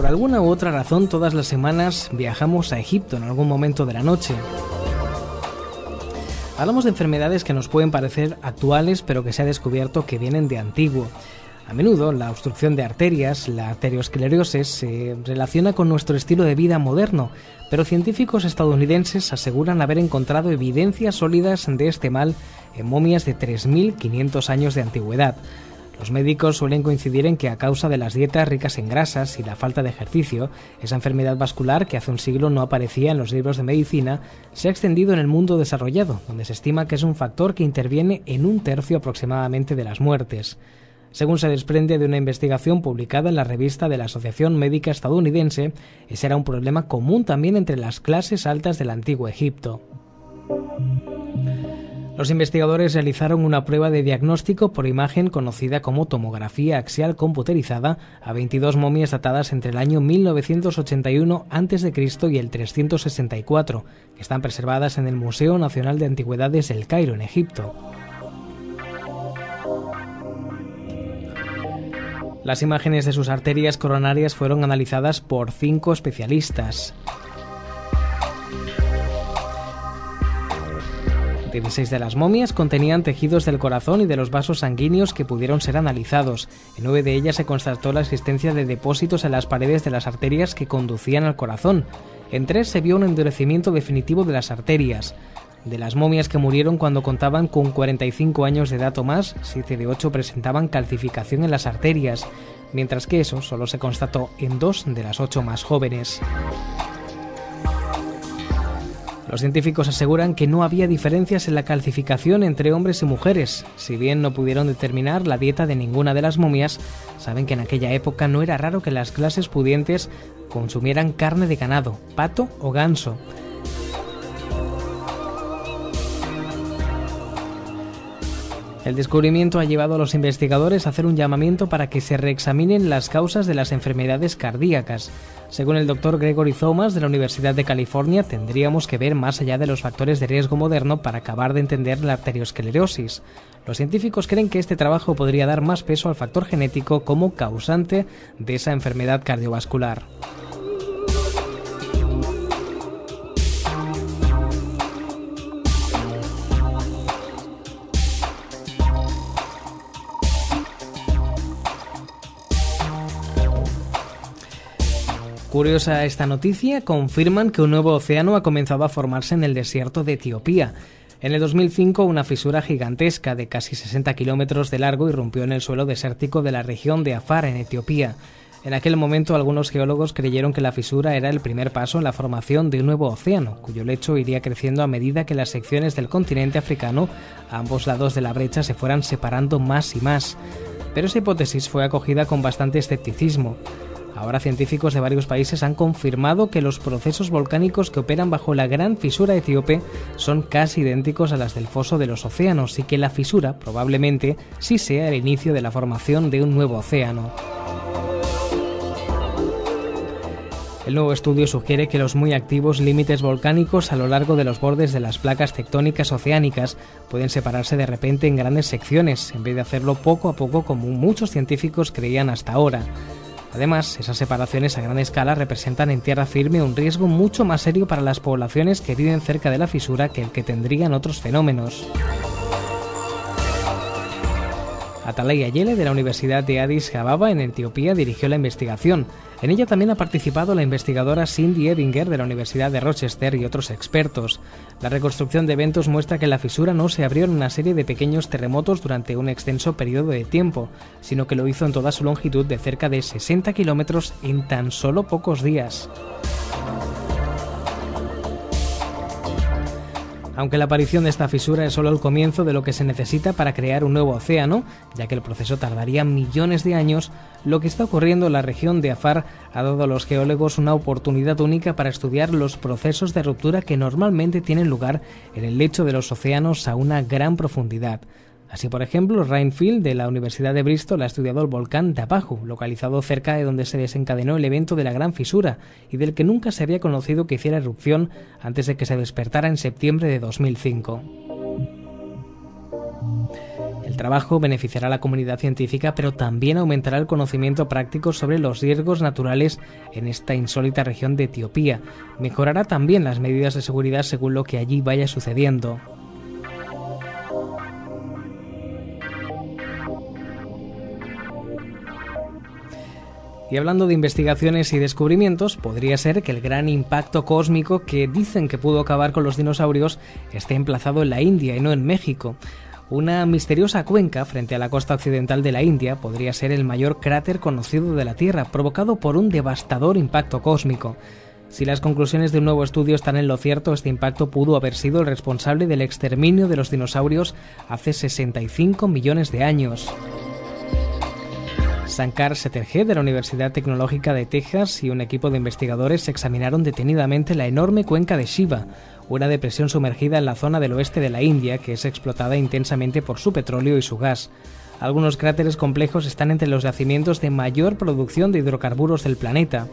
Por alguna u otra razón, todas las semanas viajamos a Egipto en algún momento de la noche. Hablamos de enfermedades que nos pueden parecer actuales, pero que se ha descubierto que vienen de antiguo. A menudo, la obstrucción de arterias, la arteriosclerosis, se relaciona con nuestro estilo de vida moderno, pero científicos estadounidenses aseguran haber encontrado evidencias sólidas de este mal en momias de 3.500 años de antigüedad. Los médicos suelen coincidir en que a causa de las dietas ricas en grasas y la falta de ejercicio, esa enfermedad vascular que hace un siglo no aparecía en los libros de medicina, se ha extendido en el mundo desarrollado, donde se estima que es un factor que interviene en un tercio aproximadamente de las muertes. Según se desprende de una investigación publicada en la revista de la Asociación Médica Estadounidense, ese era un problema común también entre las clases altas del antiguo Egipto. Los investigadores realizaron una prueba de diagnóstico por imagen conocida como tomografía axial computerizada a 22 momias datadas entre el año 1981 a.C. y el 364, que están preservadas en el Museo Nacional de Antigüedades del Cairo, en Egipto. Las imágenes de sus arterias coronarias fueron analizadas por cinco especialistas. 16 de las momias contenían tejidos del corazón y de los vasos sanguíneos que pudieron ser analizados. En nueve de ellas se constató la existencia de depósitos en las paredes de las arterias que conducían al corazón. En tres se vio un endurecimiento definitivo de las arterias. De las momias que murieron cuando contaban con 45 años de edad o más, 7 de 8 presentaban calcificación en las arterias, mientras que eso solo se constató en dos de las ocho más jóvenes. Los científicos aseguran que no había diferencias en la calcificación entre hombres y mujeres. Si bien no pudieron determinar la dieta de ninguna de las momias, saben que en aquella época no era raro que las clases pudientes consumieran carne de ganado, pato o ganso. El descubrimiento ha llevado a los investigadores a hacer un llamamiento para que se reexaminen las causas de las enfermedades cardíacas. Según el doctor Gregory Thomas de la Universidad de California, tendríamos que ver más allá de los factores de riesgo moderno para acabar de entender la arteriosclerosis. Los científicos creen que este trabajo podría dar más peso al factor genético como causante de esa enfermedad cardiovascular. Curiosa esta noticia, confirman que un nuevo océano ha comenzado a formarse en el desierto de Etiopía. En el 2005, una fisura gigantesca de casi 60 kilómetros de largo irrumpió en el suelo desértico de la región de Afar, en Etiopía. En aquel momento, algunos geólogos creyeron que la fisura era el primer paso en la formación de un nuevo océano, cuyo lecho iría creciendo a medida que las secciones del continente africano a ambos lados de la brecha se fueran separando más y más. Pero esa hipótesis fue acogida con bastante escepticismo. Ahora científicos de varios países han confirmado que los procesos volcánicos que operan bajo la gran fisura etíope son casi idénticos a las del foso de los océanos y que la fisura probablemente sí sea el inicio de la formación de un nuevo océano. El nuevo estudio sugiere que los muy activos límites volcánicos a lo largo de los bordes de las placas tectónicas oceánicas pueden separarse de repente en grandes secciones, en vez de hacerlo poco a poco como muchos científicos creían hasta ahora. Además, esas separaciones a gran escala representan en tierra firme un riesgo mucho más serio para las poblaciones que viven cerca de la fisura que el que tendrían otros fenómenos. Atalay Ayele de la Universidad de Addis Ababa en Etiopía dirigió la investigación. En ella también ha participado la investigadora Cindy Edinger de la Universidad de Rochester y otros expertos. La reconstrucción de eventos muestra que la fisura no se abrió en una serie de pequeños terremotos durante un extenso periodo de tiempo, sino que lo hizo en toda su longitud de cerca de 60 kilómetros en tan solo pocos días. Aunque la aparición de esta fisura es solo el comienzo de lo que se necesita para crear un nuevo océano, ya que el proceso tardaría millones de años, lo que está ocurriendo en la región de Afar ha dado a los geólogos una oportunidad única para estudiar los procesos de ruptura que normalmente tienen lugar en el lecho de los océanos a una gran profundidad. Así, por ejemplo, Rainfield de la Universidad de Bristol ha estudiado el volcán Tapahu, localizado cerca de donde se desencadenó el evento de la Gran Fisura y del que nunca se había conocido que hiciera erupción antes de que se despertara en septiembre de 2005. El trabajo beneficiará a la comunidad científica, pero también aumentará el conocimiento práctico sobre los riesgos naturales en esta insólita región de Etiopía. Mejorará también las medidas de seguridad según lo que allí vaya sucediendo. Y hablando de investigaciones y descubrimientos, podría ser que el gran impacto cósmico que dicen que pudo acabar con los dinosaurios esté emplazado en la India y no en México. Una misteriosa cuenca frente a la costa occidental de la India podría ser el mayor cráter conocido de la Tierra, provocado por un devastador impacto cósmico. Si las conclusiones de un nuevo estudio están en lo cierto, este impacto pudo haber sido el responsable del exterminio de los dinosaurios hace 65 millones de años. Sankar Setterjee de la Universidad Tecnológica de Texas y un equipo de investigadores examinaron detenidamente la enorme cuenca de Shiva, una depresión sumergida en la zona del oeste de la India que es explotada intensamente por su petróleo y su gas. Algunos cráteres complejos están entre los yacimientos de mayor producción de hidrocarburos del planeta.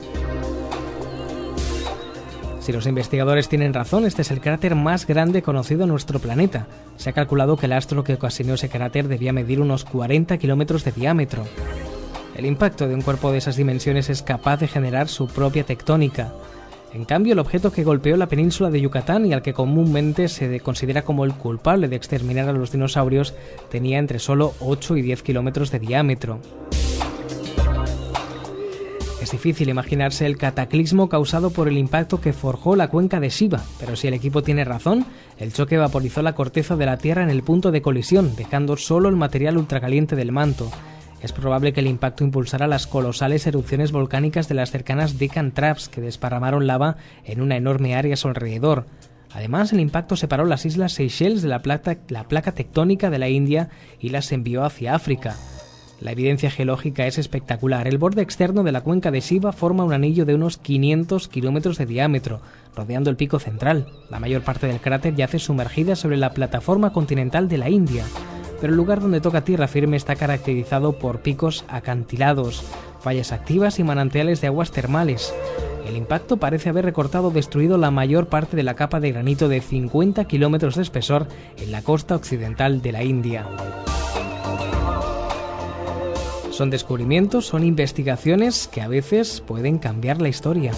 Si los investigadores tienen razón, este es el cráter más grande conocido en nuestro planeta. Se ha calculado que el astro que ocasionó ese cráter debía medir unos 40 kilómetros de diámetro. El impacto de un cuerpo de esas dimensiones es capaz de generar su propia tectónica. En cambio, el objeto que golpeó la península de Yucatán y al que comúnmente se considera como el culpable de exterminar a los dinosaurios tenía entre solo 8 y 10 kilómetros de diámetro. Es difícil imaginarse el cataclismo causado por el impacto que forjó la cuenca de Shiva, pero si el equipo tiene razón, el choque vaporizó la corteza de la Tierra en el punto de colisión, dejando solo el material ultracaliente del manto. Es probable que el impacto impulsara las colosales erupciones volcánicas de las cercanas Deccan Traps que desparramaron lava en una enorme área a su alrededor. Además, el impacto separó las islas Seychelles de la, la placa tectónica de la India y las envió hacia África. La evidencia geológica es espectacular. El borde externo de la cuenca de Shiva forma un anillo de unos 500 kilómetros de diámetro, rodeando el pico central. La mayor parte del cráter yace sumergida sobre la plataforma continental de la India, pero el lugar donde toca tierra firme está caracterizado por picos acantilados, fallas activas y manantiales de aguas termales. El impacto parece haber recortado o destruido la mayor parte de la capa de granito de 50 kilómetros de espesor en la costa occidental de la India. Son descubrimientos, son investigaciones que a veces pueden cambiar la historia.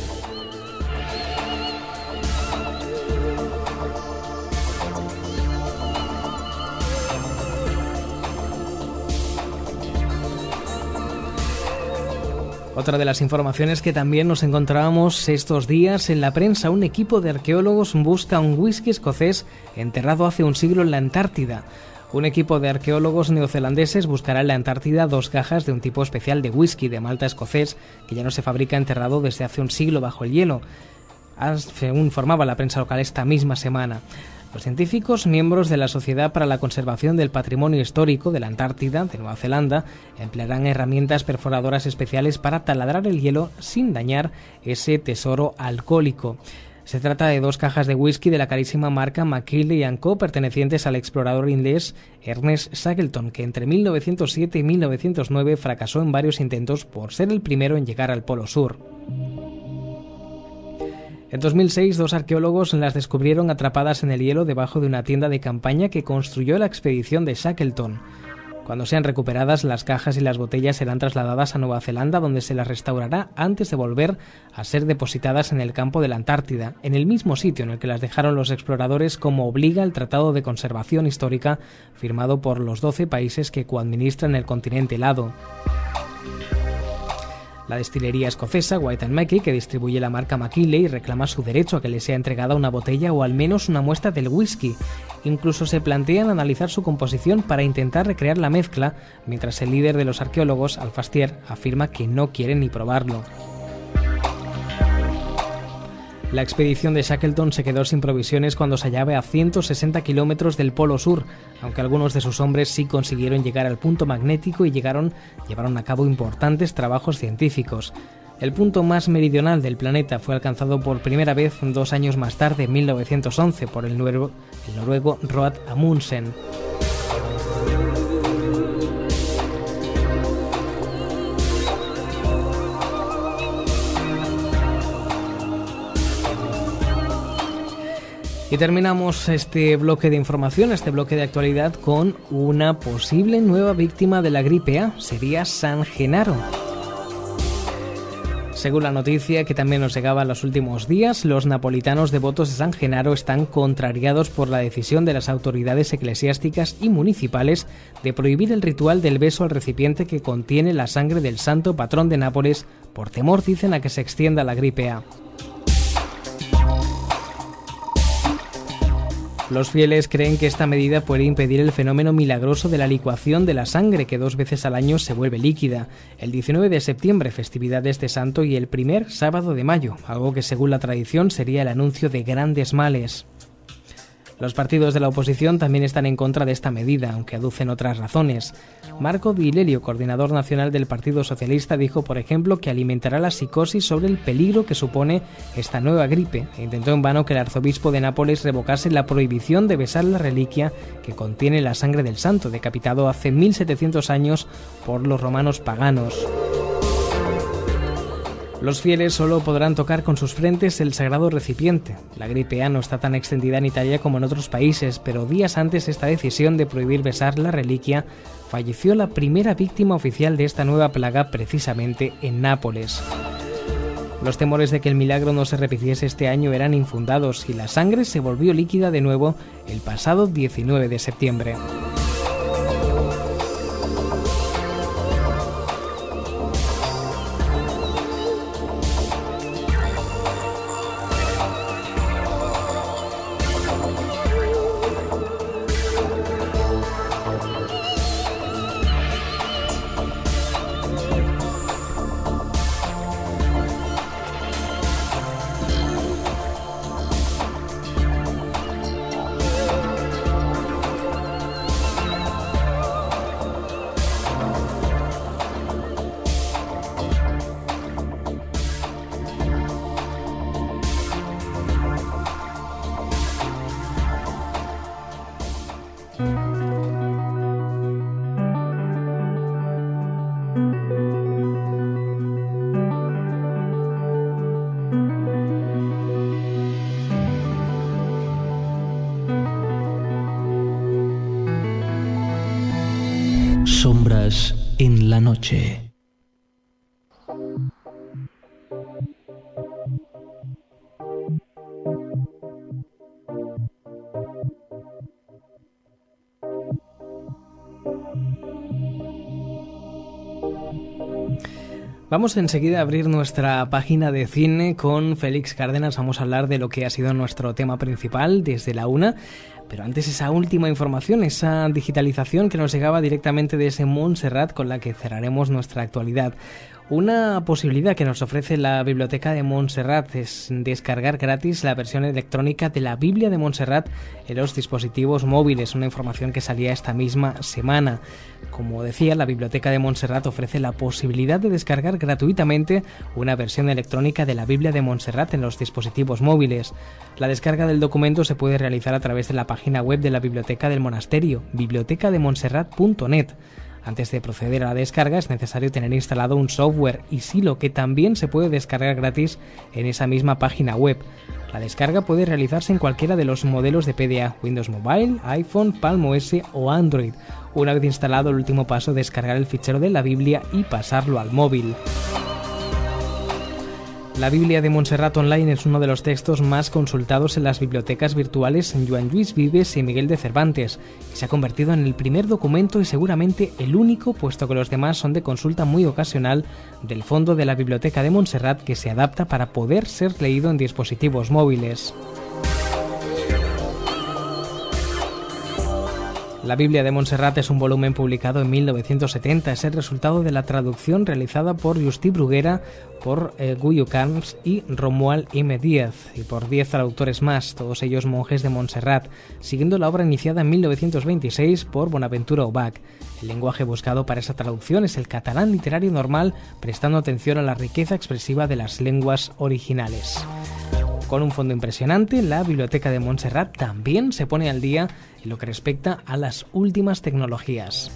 Otra de las informaciones que también nos encontrábamos estos días en la prensa, un equipo de arqueólogos busca un whisky escocés enterrado hace un siglo en la Antártida. Un equipo de arqueólogos neozelandeses buscará en la Antártida dos cajas de un tipo especial de whisky de malta escocés que ya no se fabrica enterrado desde hace un siglo bajo el hielo, según informaba la prensa local esta misma semana. Los científicos, miembros de la Sociedad para la Conservación del Patrimonio Histórico de la Antártida, de Nueva Zelanda, emplearán herramientas perforadoras especiales para taladrar el hielo sin dañar ese tesoro alcohólico. Se trata de dos cajas de whisky de la carísima marca McKinley Co. pertenecientes al explorador inglés Ernest Shackleton, que entre 1907 y 1909 fracasó en varios intentos por ser el primero en llegar al Polo Sur. En 2006, dos arqueólogos las descubrieron atrapadas en el hielo debajo de una tienda de campaña que construyó la expedición de Shackleton. Cuando sean recuperadas, las cajas y las botellas serán trasladadas a Nueva Zelanda, donde se las restaurará antes de volver a ser depositadas en el campo de la Antártida, en el mismo sitio en el que las dejaron los exploradores, como obliga el Tratado de Conservación Histórica firmado por los 12 países que coadministran el continente helado. La destilería escocesa White Mackey, que distribuye la marca McKinley, reclama su derecho a que le sea entregada una botella o al menos una muestra del whisky. Incluso se plantean analizar su composición para intentar recrear la mezcla, mientras el líder de los arqueólogos, Alfastier, afirma que no quiere ni probarlo. La expedición de Shackleton se quedó sin provisiones cuando se hallaba a 160 kilómetros del Polo Sur, aunque algunos de sus hombres sí consiguieron llegar al punto magnético y llevaron a cabo importantes trabajos científicos. El punto más meridional del planeta fue alcanzado por primera vez dos años más tarde, en 1911, por el, noruego, el noruego Roald Amundsen. Y terminamos este bloque de información, este bloque de actualidad, con una posible nueva víctima de la gripe A. Sería San Genaro. Según la noticia que también nos llegaba en los últimos días, los napolitanos devotos de San Genaro están contrariados por la decisión de las autoridades eclesiásticas y municipales de prohibir el ritual del beso al recipiente que contiene la sangre del santo patrón de Nápoles por temor, dicen, a que se extienda la gripe A. Los fieles creen que esta medida puede impedir el fenómeno milagroso de la licuación de la sangre que dos veces al año se vuelve líquida, el 19 de septiembre, festividad de este santo, y el primer sábado de mayo, algo que según la tradición sería el anuncio de grandes males. Los partidos de la oposición también están en contra de esta medida, aunque aducen otras razones. Marco Vilelio, coordinador nacional del Partido Socialista, dijo, por ejemplo, que alimentará la psicosis sobre el peligro que supone esta nueva gripe e intentó en vano que el arzobispo de Nápoles revocase la prohibición de besar la reliquia que contiene la sangre del santo, decapitado hace 1700 años por los romanos paganos. Los fieles solo podrán tocar con sus frentes el sagrado recipiente. La gripe A no está tan extendida en Italia como en otros países, pero días antes esta decisión de prohibir besar la reliquia, falleció la primera víctima oficial de esta nueva plaga precisamente en Nápoles. Los temores de que el milagro no se repitiese este año eran infundados y la sangre se volvió líquida de nuevo el pasado 19 de septiembre. Sombras en la noche. Vamos enseguida a abrir nuestra página de cine con Félix Cárdenas. Vamos a hablar de lo que ha sido nuestro tema principal desde la una. Pero antes esa última información, esa digitalización que nos llegaba directamente de ese Montserrat con la que cerraremos nuestra actualidad. Una posibilidad que nos ofrece la Biblioteca de Montserrat es descargar gratis la versión electrónica de la Biblia de Montserrat en los dispositivos móviles, una información que salía esta misma semana. Como decía, la Biblioteca de Montserrat ofrece la posibilidad de descargar gratuitamente una versión electrónica de la Biblia de Montserrat en los dispositivos móviles. La descarga del documento se puede realizar a través de la página web de la Biblioteca del Monasterio, bibliotecademontserrat.net. Antes de proceder a la descarga es necesario tener instalado un software y Silo que también se puede descargar gratis en esa misma página web. La descarga puede realizarse en cualquiera de los modelos de PDA, Windows Mobile, iPhone, Palm OS o Android. Una vez instalado el último paso, descargar el fichero de la Biblia y pasarlo al móvil. La Biblia de Montserrat Online es uno de los textos más consultados en las bibliotecas virtuales en Joan Luis Vives y Miguel de Cervantes, y se ha convertido en el primer documento y seguramente el único, puesto que los demás son de consulta muy ocasional, del fondo de la Biblioteca de Montserrat que se adapta para poder ser leído en dispositivos móviles. La Biblia de Montserrat es un volumen publicado en 1970. Es el resultado de la traducción realizada por Justi Bruguera, por eh, Guyo Camps y Romuald M. Díaz, y por 10 traductores más, todos ellos monjes de Montserrat, siguiendo la obra iniciada en 1926 por Bonaventura Obac. El lenguaje buscado para esa traducción es el catalán literario normal, prestando atención a la riqueza expresiva de las lenguas originales. Con un fondo impresionante, la Biblioteca de Montserrat también se pone al día en lo que respecta a las últimas tecnologías.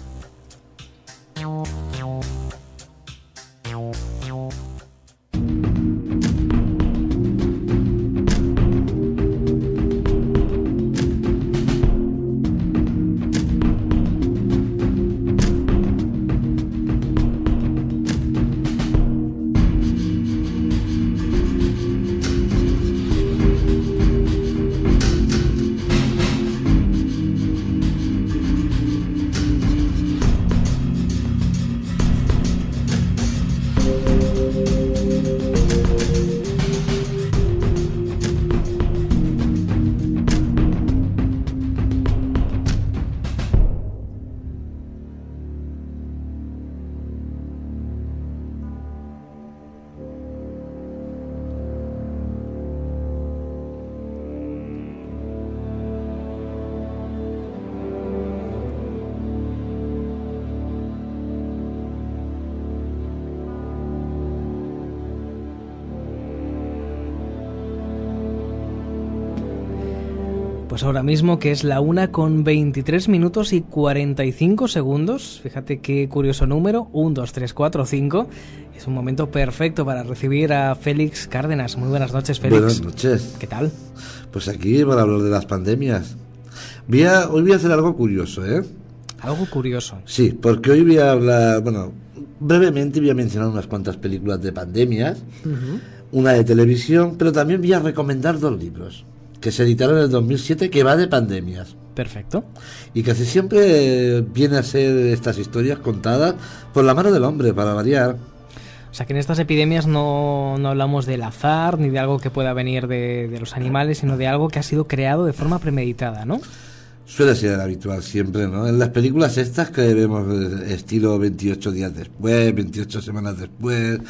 Ahora mismo que es la una con 23 minutos y 45 segundos, fíjate qué curioso número, 1, 2, 3, 4, 5, es un momento perfecto para recibir a Félix Cárdenas. Muy buenas noches, Félix. Buenas noches. ¿Qué tal? Pues aquí para hablar de las pandemias. Voy a, hoy voy a hacer algo curioso, ¿eh? Algo curioso. Sí, porque hoy voy a hablar, bueno, brevemente voy a mencionar unas cuantas películas de pandemias, una de televisión, pero también voy a recomendar dos libros que se editaron en el 2007 que va de pandemias. Perfecto. Y casi siempre viene a ser estas historias contadas por la mano del hombre, para variar. O sea que en estas epidemias no, no hablamos del azar ni de algo que pueda venir de, de, los animales, sino de algo que ha sido creado de forma premeditada, ¿no? Suele ser habitual siempre, ¿no? En las películas estas que vemos eh, estilo 28 días después, 28 semanas después,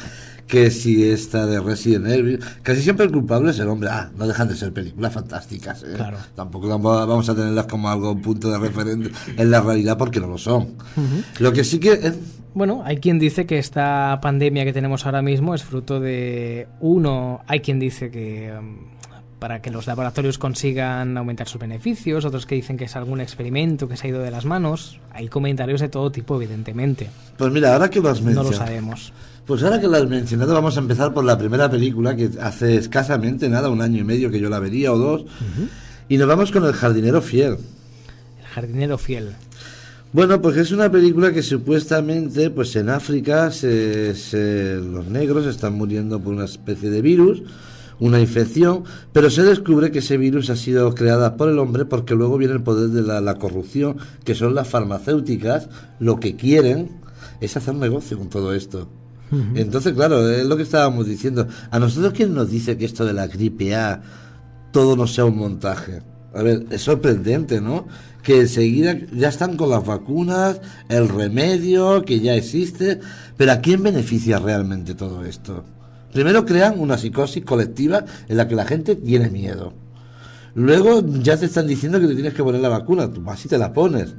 que si esta de Resident Evil, casi siempre el culpable es el hombre. Ah, no dejan de ser películas fantásticas, ¿eh? Claro. Tampoco vamos a tenerlas como algo un punto de referente en la realidad porque no lo son. Uh -huh. Lo que sí que... Es... Bueno, hay quien dice que esta pandemia que tenemos ahora mismo es fruto de uno, hay quien dice que um, para que los laboratorios consigan aumentar sus beneficios, otros que dicen que es algún experimento que se ha ido de las manos. Hay comentarios de todo tipo, evidentemente. Pues mira, ahora que lo has mencionado. No lo sabemos. Pues ahora que lo has mencionado, vamos a empezar por la primera película que hace escasamente nada, un año y medio que yo la vería o dos. Uh -huh. Y nos vamos con El jardinero fiel. El jardinero fiel. Bueno, pues es una película que supuestamente, pues en África, se, se, los negros están muriendo por una especie de virus, una infección, pero se descubre que ese virus ha sido creada por el hombre porque luego viene el poder de la, la corrupción, que son las farmacéuticas, lo que quieren es hacer negocio con todo esto. Entonces, claro, es lo que estábamos diciendo. A nosotros, ¿quién nos dice que esto de la gripe A todo no sea un montaje? A ver, es sorprendente, ¿no? Que enseguida ya están con las vacunas, el remedio que ya existe, pero ¿a quién beneficia realmente todo esto? Primero crean una psicosis colectiva en la que la gente tiene miedo. Luego ya te están diciendo que te tienes que poner la vacuna, tú vas y te la pones.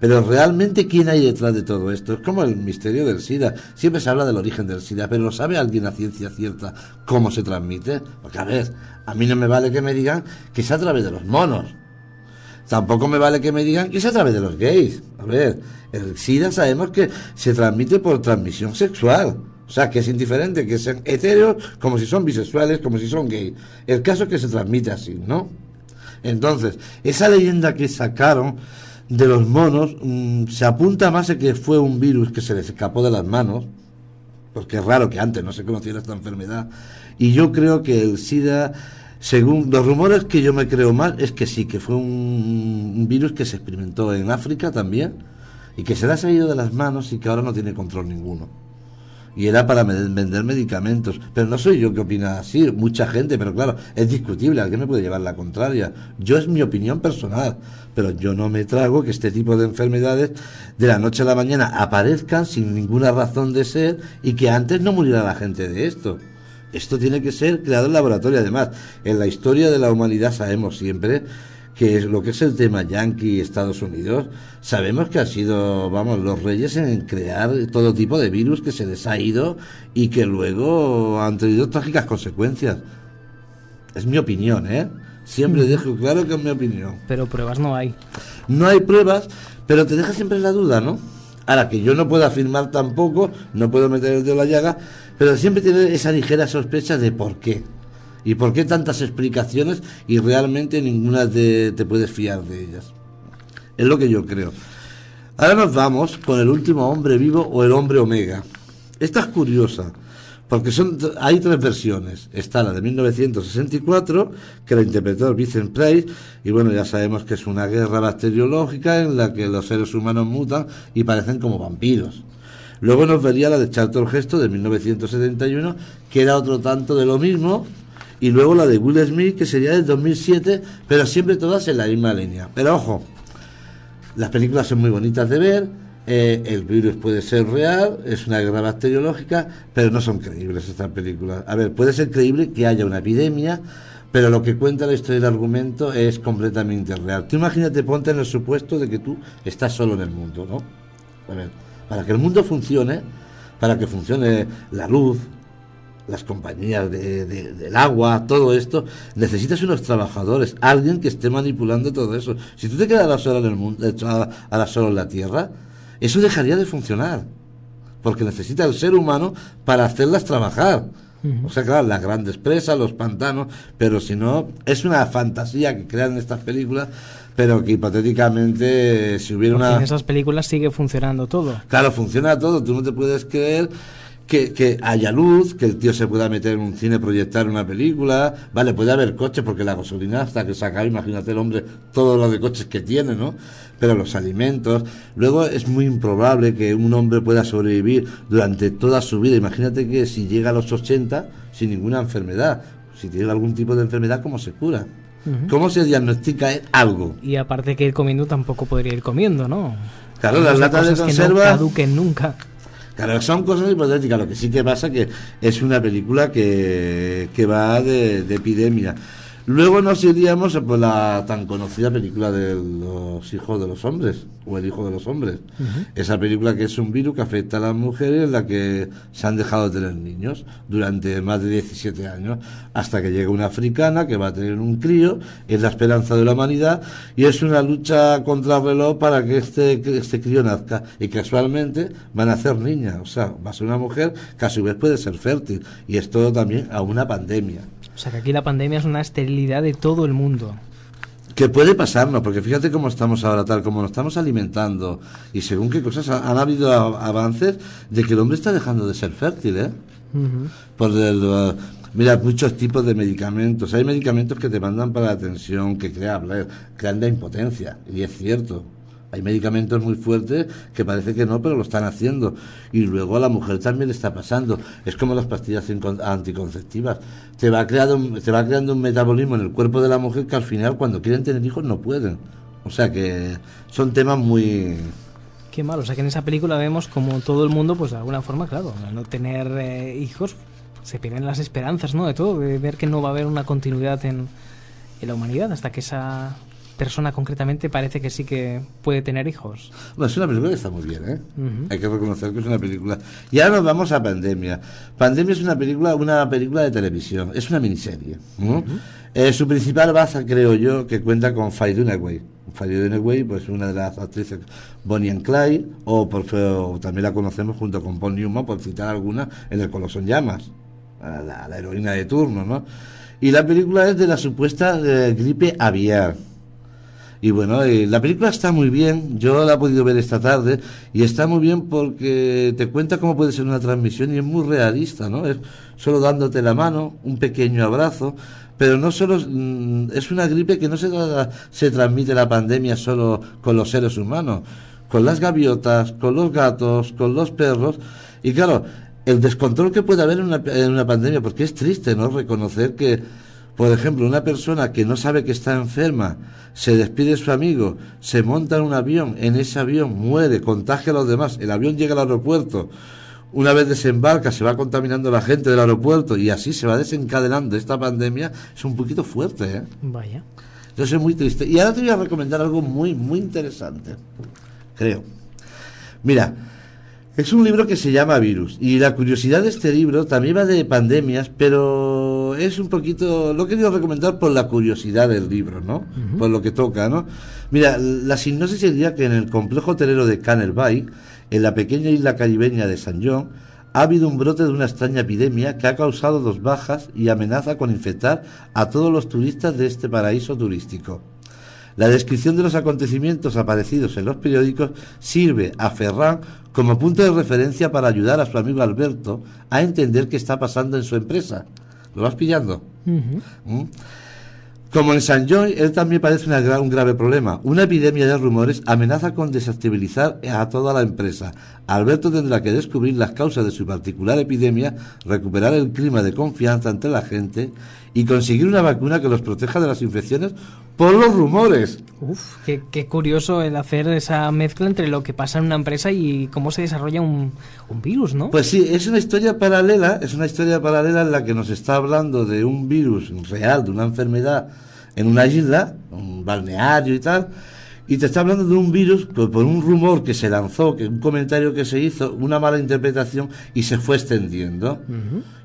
Pero realmente, ¿quién hay detrás de todo esto? Es como el misterio del SIDA. Siempre se habla del origen del SIDA, pero ¿lo sabe alguien a ciencia cierta cómo se transmite? Porque, a ver, a mí no me vale que me digan que es a través de los monos. Tampoco me vale que me digan que es a través de los gays. A ver, el SIDA sabemos que se transmite por transmisión sexual. O sea, que es indiferente que sean heteros, como si son bisexuales, como si son gays. El caso es que se transmite así, ¿no? Entonces, esa leyenda que sacaron de los monos mmm, se apunta más a que fue un virus que se les escapó de las manos, porque es raro que antes no se conociera esta enfermedad, y yo creo que el SIDA, según los rumores que yo me creo más, es que sí, que fue un, un virus que se experimentó en África también, y que se le ha salido de las manos y que ahora no tiene control ninguno y era para vender medicamentos. Pero no soy yo que opina así, mucha gente, pero claro, es discutible, alguien me puede llevar la contraria. Yo es mi opinión personal, pero yo no me trago que este tipo de enfermedades de la noche a la mañana aparezcan sin ninguna razón de ser y que antes no muriera la gente de esto. Esto tiene que ser creado en laboratorio. Además, en la historia de la humanidad sabemos siempre que es lo que es el tema Yankee Estados Unidos, sabemos que han sido, vamos, los reyes en crear todo tipo de virus que se les ha ido y que luego han tenido trágicas consecuencias. Es mi opinión, ¿eh? Siempre dejo claro que es mi opinión. Pero pruebas no hay. No hay pruebas, pero te deja siempre la duda, ¿no? Ahora que yo no puedo afirmar tampoco, no puedo meter el dedo en la llaga, pero siempre tiene esa ligera sospecha de por qué. ¿Y por qué tantas explicaciones y realmente ninguna te, te puedes fiar de ellas? Es lo que yo creo. Ahora nos vamos con el último hombre vivo o el hombre omega. Esta es curiosa, porque son, hay tres versiones. Está la de 1964, que la interpretó Vincent Price, y bueno, ya sabemos que es una guerra bacteriológica en la que los seres humanos mutan y parecen como vampiros. Luego nos vería la de Charlton Heston de 1971, que era otro tanto de lo mismo, y luego la de Will Smith, que sería del 2007, pero siempre todas en la misma línea. Pero ojo, las películas son muy bonitas de ver, eh, el virus puede ser real, es una guerra bacteriológica, pero no son creíbles estas películas. A ver, puede ser creíble que haya una epidemia, pero lo que cuenta la historia del argumento es completamente real. Tú imagínate, ponte en el supuesto de que tú estás solo en el mundo, ¿no? A ver, para que el mundo funcione, para que funcione la luz, las compañías de, del agua, todo esto, necesitas unos trabajadores, alguien que esté manipulando todo eso. Si tú te quedas solo en el mundo, a la en la Tierra, eso dejaría de funcionar, porque necesita el ser humano para hacerlas trabajar. O sea, claro, las grandes presas, los pantanos, pero si no, es una fantasía que crean estas películas, pero que hipotéticamente si hubiera una... En esas películas sigue funcionando todo. Claro, funciona todo, tú no te puedes creer que, que, haya luz, que el tío se pueda meter en un cine, proyectar una película, vale, puede haber coches porque la gasolina hasta que se acabe, imagínate el hombre, todo lo de coches que tiene, ¿no? Pero los alimentos, luego es muy improbable que un hombre pueda sobrevivir durante toda su vida, imagínate que si llega a los 80 sin ninguna enfermedad, si tiene algún tipo de enfermedad, ¿cómo se cura? ¿Cómo se diagnostica algo? Y aparte que ir comiendo tampoco podría ir comiendo, ¿no? Claro, las latas de conserva... Que no caduquen nunca. Claro, son cosas hipotéticas. Lo que sí que pasa que es una película que, que va de, de epidemia. Luego nos iríamos por la tan conocida película de los hijos de los hombres, o el hijo de los hombres. Esa película que es un virus que afecta a las mujeres en la que se han dejado de tener niños durante más de 17 años, hasta que llega una africana que va a tener un crío, es la esperanza de la humanidad, y es una lucha contra el reloj para que este, este crío nazca. Y casualmente van a ser niñas, o sea, va a ser una mujer que a su vez puede ser fértil, y es todo también a una pandemia. O sea que aquí la pandemia es una esterilidad de todo el mundo. Que puede pasarnos, porque fíjate cómo estamos ahora, tal como nos estamos alimentando, y según qué cosas han habido avances de que el hombre está dejando de ser fértil, ¿eh? Por el, uh, mira, muchos tipos de medicamentos. Hay medicamentos que te mandan para la tensión, que crea, crean la impotencia, y es cierto. Hay medicamentos muy fuertes que parece que no, pero lo están haciendo. Y luego a la mujer también le está pasando. Es como las pastillas anticonceptivas. Te va, creando, te va creando un metabolismo en el cuerpo de la mujer que al final cuando quieren tener hijos no pueden. O sea que son temas muy... Qué malo. O sea que en esa película vemos como todo el mundo, pues de alguna forma, claro, al no tener eh, hijos, se pierden las esperanzas, ¿no? De todo, de ver que no va a haber una continuidad en, en la humanidad hasta que esa persona concretamente parece que sí que puede tener hijos. Bueno, es una película que está muy bien, ¿eh? Hay que reconocer que es una película. Y ahora nos vamos a Pandemia. Pandemia es una película, una película de televisión, es una miniserie. Eh, su principal base, creo yo, que cuenta con Faye Dunaway. Faye Dunaway, pues una de las actrices Bonnie and Clyde, o, por, también la conocemos junto con Paul Newman, por citar alguna, en El Coloso en Llamas, la, la, heroína de turno, ¿no? Y la película es de la supuesta eh, gripe aviar y bueno, eh, la película está muy bien, yo la he podido ver esta tarde y está muy bien porque te cuenta cómo puede ser una transmisión y es muy realista, ¿no? Es solo dándote la mano, un pequeño abrazo, pero no solo mm, es una gripe que no se, se transmite la pandemia solo con los seres humanos, con las gaviotas, con los gatos, con los perros y claro, el descontrol que puede haber en una, en una pandemia, porque es triste, ¿no? Reconocer que por ejemplo, una persona que no sabe que está enferma, se despide de su amigo, se monta en un avión, en ese avión muere, contagia a los demás, el avión llega al aeropuerto, una vez desembarca se va contaminando la gente del aeropuerto y así se va desencadenando esta pandemia, es un poquito fuerte, ¿eh? Vaya. Entonces es muy triste. Y ahora te voy a recomendar algo muy, muy interesante, creo. Mira, es un libro que se llama Virus. Y la curiosidad de este libro también va de pandemias, pero es un poquito. Lo he querido recomendar por la curiosidad del libro, ¿no? Por lo que toca, ¿no? Mira, la sinopsis sería que en el complejo hotelero de Canel Bay, en la pequeña isla caribeña de San John, ha habido un brote de una extraña epidemia que ha causado dos bajas y amenaza con infectar a todos los turistas de este paraíso turístico. La descripción de los acontecimientos aparecidos en los periódicos sirve a Ferran como punto de referencia para ayudar a su amigo Alberto a entender qué está pasando en su empresa. ¿Lo vas pillando? ¿Mm? Como en San Joy, él también parece un grave problema. Una epidemia de rumores amenaza con desestabilizar a toda la empresa. Alberto tendrá que descubrir las causas de su particular epidemia, recuperar el clima de confianza entre la gente y conseguir una vacuna que los proteja de las infecciones por los rumores. Uf, qué, curioso el hacer esa mezcla entre lo que pasa en una empresa y cómo se desarrolla un, un, virus, ¿no? Pues sí, es una historia paralela, es una historia paralela en la que nos está hablando de un virus real, de una enfermedad en una isla, un balneario y tal, Y te está hablando de un virus por, por un rumor que se lanzó, que un comentario que se hizo, una mala interpretación y se fue extendiendo.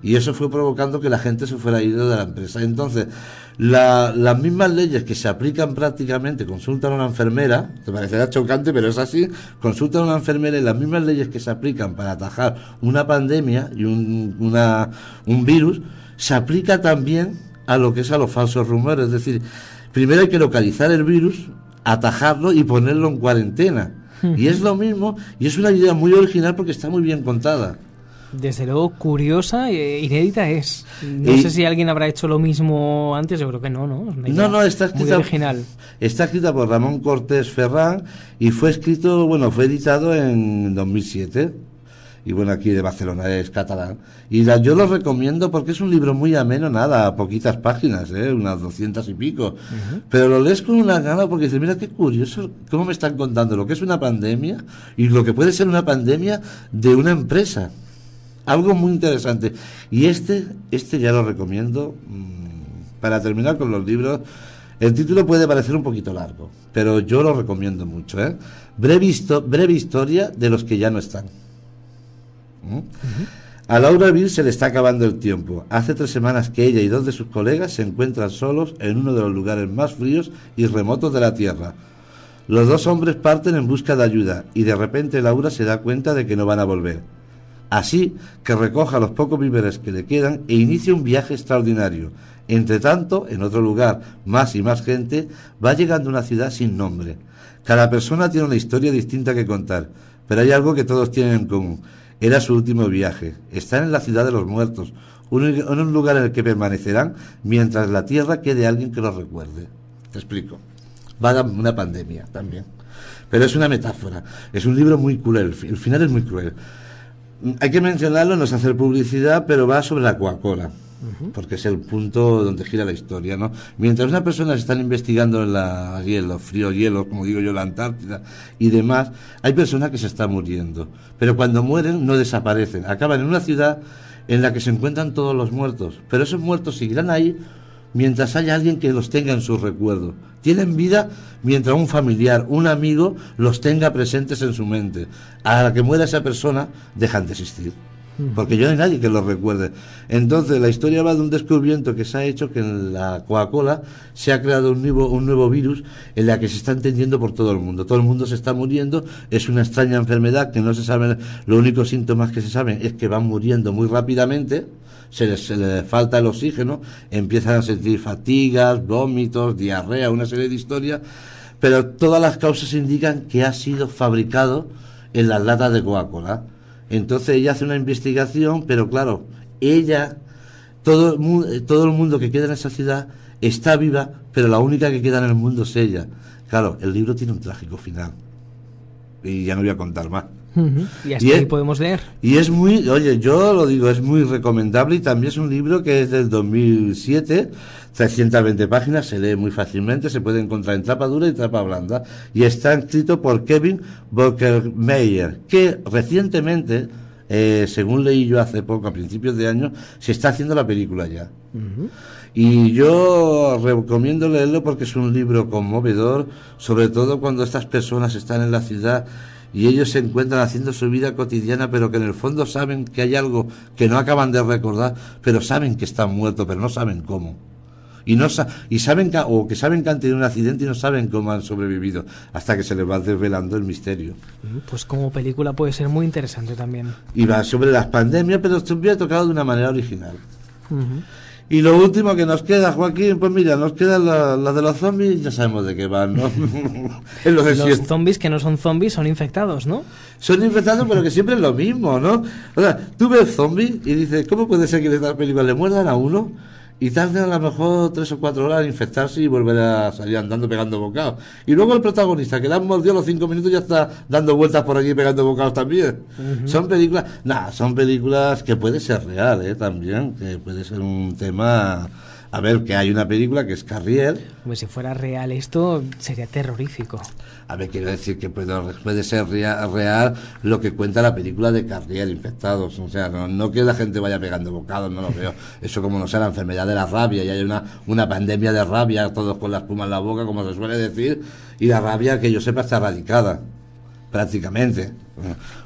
Y eso fue provocando que la gente se fuera yendo de la empresa. Entonces, la- las mismas leyes que se aplican prácticamente, consultan a una enfermera, te parecerá chocante, pero es así, consultan a una enfermera y las mismas leyes que se aplican para atajar una pandemia y un, una- un virus, se aplica también a lo que es a los falsos rumores. Es decir, primero hay que localizar el virus, atajarlo y ponerlo en cuarentena. Y es lo mismo, y es una idea muy original porque está muy bien contada. Desde luego, curiosa e inédita es. No Y- sé si alguien habrá hecho lo mismo antes, yo creo que no, ¿no? No, no, está Muy escrita, original. está escrita por Ramón Cortés Ferrán y fue escrito, bueno, fue editado en 2007. Y bueno, aquí de Barcelona es catalán. Y la- yo lo recomiendo porque es un libro muy ameno, nada, poquitas páginas, ¿eh? unas doscientas y pico. Pero lo lees con una gana porque dices, mira qué curioso, cómo me están contando lo que es una pandemia y lo que puede ser una pandemia de una empresa. Algo muy interesante. Y este, este ya lo recomiendo. mm, Para terminar con los libros, el título puede parecer un poquito largo, pero yo lo recomiendo mucho. ¿eh? Breve, histo- breve historia de los que ya no están. ¿Mm? A Laura Bill se le está acabando el tiempo. Hace tres semanas que ella y dos de sus colegas se encuentran solos en uno de los lugares más fríos y remotos de la Tierra. Los dos hombres parten en busca de ayuda y de repente Laura se da cuenta de que no van a volver. Así que recoja los pocos víveres que le quedan e inicia un viaje extraordinario. Entre tanto, en otro lugar, más y más gente va llegando a una ciudad sin nombre. Cada persona tiene una historia distinta que contar, pero hay algo que todos tienen en común. Era su último viaje. Están en la ciudad de los muertos, en un lugar en el que permanecerán mientras la tierra quede alguien que los recuerde. Te explico. Va a una pandemia también. Pero es una metáfora. Es un libro muy cruel. El final es muy cruel. Hay que mencionarlo, no es hacer publicidad, pero va sobre la Coca-Cola, porque es el punto donde gira la historia, ¿no? Mientras unas personas están investigando la, los fríos hielos, como digo yo, la Antártida y demás, hay personas que se están muriendo, pero cuando mueren no desaparecen, acaban en una ciudad en la que se encuentran todos los muertos, pero esos muertos seguirán ahí mientras haya alguien que los tenga en sus recuerdos. Tienen vida mientras un familiar, un amigo los tenga presentes en su mente. A la que muera esa persona, dejan de existir. Porque ya no hay nadie que los recuerde. Entonces, la historia va de un descubrimiento que se ha hecho que en la Coca-Cola se ha creado un nuevo, un nuevo virus en la que se está entendiendo por todo el mundo. Todo el mundo se está muriendo. Es una extraña enfermedad que no se sabe, los únicos síntomas que se saben es que van muriendo muy rápidamente se les falta el oxígeno, empiezan a sentir fatigas, vómitos, diarrea, una serie de historias, pero todas las causas indican que ha sido fabricado en las latas de Coca-Cola. Entonces ella hace una investigación, pero claro, ella, todo todo el mundo que queda en esa ciudad está viva, pero la única que queda en el mundo es ella. Claro, el libro tiene un trágico final. Y ya no voy a contar más. Y hasta Y ahí es- podemos leer. Y es muy, oye, yo lo digo, es muy recomendable y también es un libro que es del 2007, 320 páginas, se lee muy fácilmente, se puede encontrar en tapa dura y tapa blanda. Y está escrito por Kevin Bockermeyer, que recientemente, eh, según leí yo hace poco, a principios de año, se está haciendo la película ya. Y yo recomiendo leerlo porque es un libro conmovedor, sobre todo cuando estas personas están en la ciudad y ellos se encuentran haciendo su vida cotidiana, pero que en el fondo saben que hay algo que no acaban de recordar, pero saben que están muertos, pero no saben cómo. Y, no sa- y saben que, o que saben que han tenido un accidente y no saben cómo han sobrevivido, hasta que se les va desvelando el misterio. Mm, Pues como película puede ser muy interesante también. Y va sobre las pandemias, pero estuviera tocado de una manera original. Y lo último que nos queda, Joaquín, pues mira, nos queda la, la de los zombies, ya sabemos de qué van, ¿no? Los zombies que no son zombies son infectados, ¿no? Son infectados, pero que siempre es lo mismo, ¿no? O sea, tú ves zombies y dices, ¿cómo puede ser que en esta película le muerdan a uno y tarde a lo mejor tres o cuatro horas en infectarse y volver a salir andando pegando bocados? Y luego el protagonista, que le han mordido los cinco minutos, ya está dando vueltas por allí pegando bocados también. Son películas, nada, son películas que puede ser real, ¿eh? También, que puede ser un tema A ver, que hay una película que es Carrier. Hombre, si fuera real esto, sería terrorífico. A ver, quiero decir que puede, ser rea- real lo que cuenta la película de Carrier, infectados. O sea, no, no que la gente vaya pegando bocados, no lo veo. Eso como no sea la enfermedad de la rabia y hay una, una pandemia de rabia, todos con la espuma en la boca, como se suele decir, y la rabia, que yo sepa, está erradicada. Prácticamente.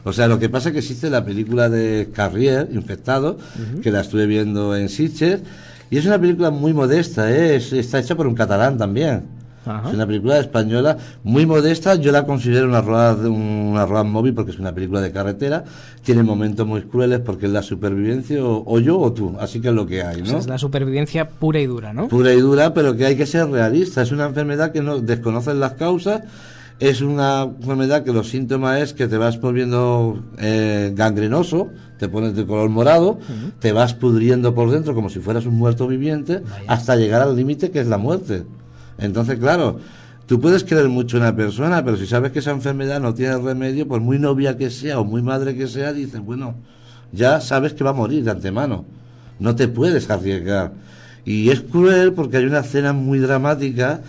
O sea, lo que pasa es que existe la película de Carrier, Infectado, que la estuve viendo en Sitges, y es una película muy modesta, ¿eh? Es- está hecha por un catalán también. Ajá. Es una película española muy modesta, yo la considero una road, una road movie porque es una película de carretera, tiene momentos muy crueles porque es la supervivencia o, o yo o tú, así que es lo que hay, O ¿no? sea, es la supervivencia pura y dura, ¿no? pura y dura, pero que hay que ser realista. Es una enfermedad que no desconocen las causas. Es una enfermedad que los síntomas es que te vas volviendo eh, gangrenoso, te pones de color morado, te vas pudriendo por dentro como si fueras un muerto viviente, hasta llegar al límite que es la muerte. Entonces, claro, tú puedes creer mucho en una persona, pero si sabes que esa enfermedad no tiene remedio, por muy novia que sea o muy madre que sea, dices, bueno, ya sabes que va a morir de antemano. No te puedes arriesgar. Y es cruel porque hay una escena muy dramática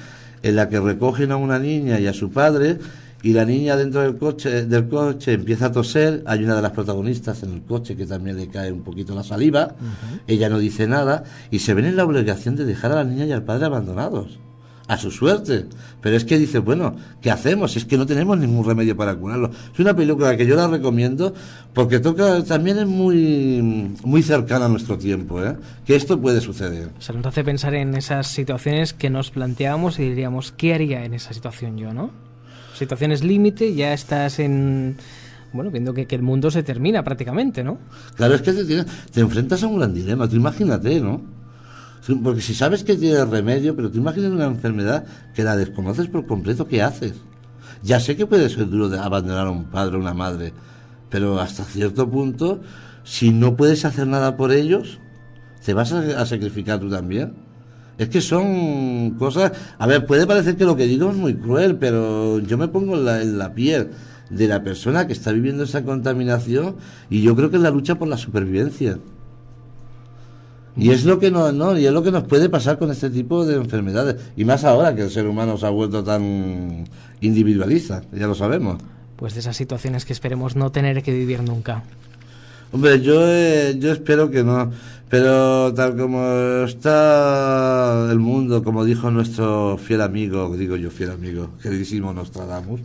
en la que recogen a una niña y a su padre y la niña dentro del coche del coche empieza a toser, hay una de las protagonistas en el coche que también le cae un poquito la saliva, ella no dice nada y se ven en la obligación de dejar a la niña y al padre abandonados. A su suerte. Pero es que dice, bueno, ¿qué hacemos? Es que no tenemos ningún remedio para curarlo. Es una película que yo la recomiendo porque toca, también es muy, muy cercana a nuestro tiempo, ¿eh? Que esto puede suceder. O sea, nos hace pensar en esas situaciones que nos planteamos y diríamos, ¿qué haría en esa situación yo, no? Situaciones límite, ya estás en... Bueno, viendo que, el mundo se termina prácticamente, ¿no? Claro, es que te, tienes- te enfrentas a un gran dilema. Tú imagínate, ¿no? Porque si sabes que tiene remedio, pero tú imaginas una enfermedad que la desconoces por completo, ¿qué haces? Ya sé que puede ser duro de abandonar a un padre o una madre, pero hasta cierto punto, si no puedes hacer nada por ellos, ¿te vas a, a sacrificar tú también? Es que son cosas... A ver, puede parecer que lo que digo es muy cruel, pero yo me pongo en la, en la piel de la persona que está viviendo esa contaminación y yo creo que es la lucha por la supervivencia. Y es lo que no, no, y es lo que nos puede pasar con este tipo de enfermedades. Y más ahora que el ser humano se ha vuelto tan individualista, ya lo sabemos. Pues de esas situaciones que esperemos no tener que vivir nunca. Hombre, yo, eh, yo espero que no. Pero tal como está el mundo, como dijo nuestro fiel amigo, digo yo fiel amigo, queridísimo Nostradamus,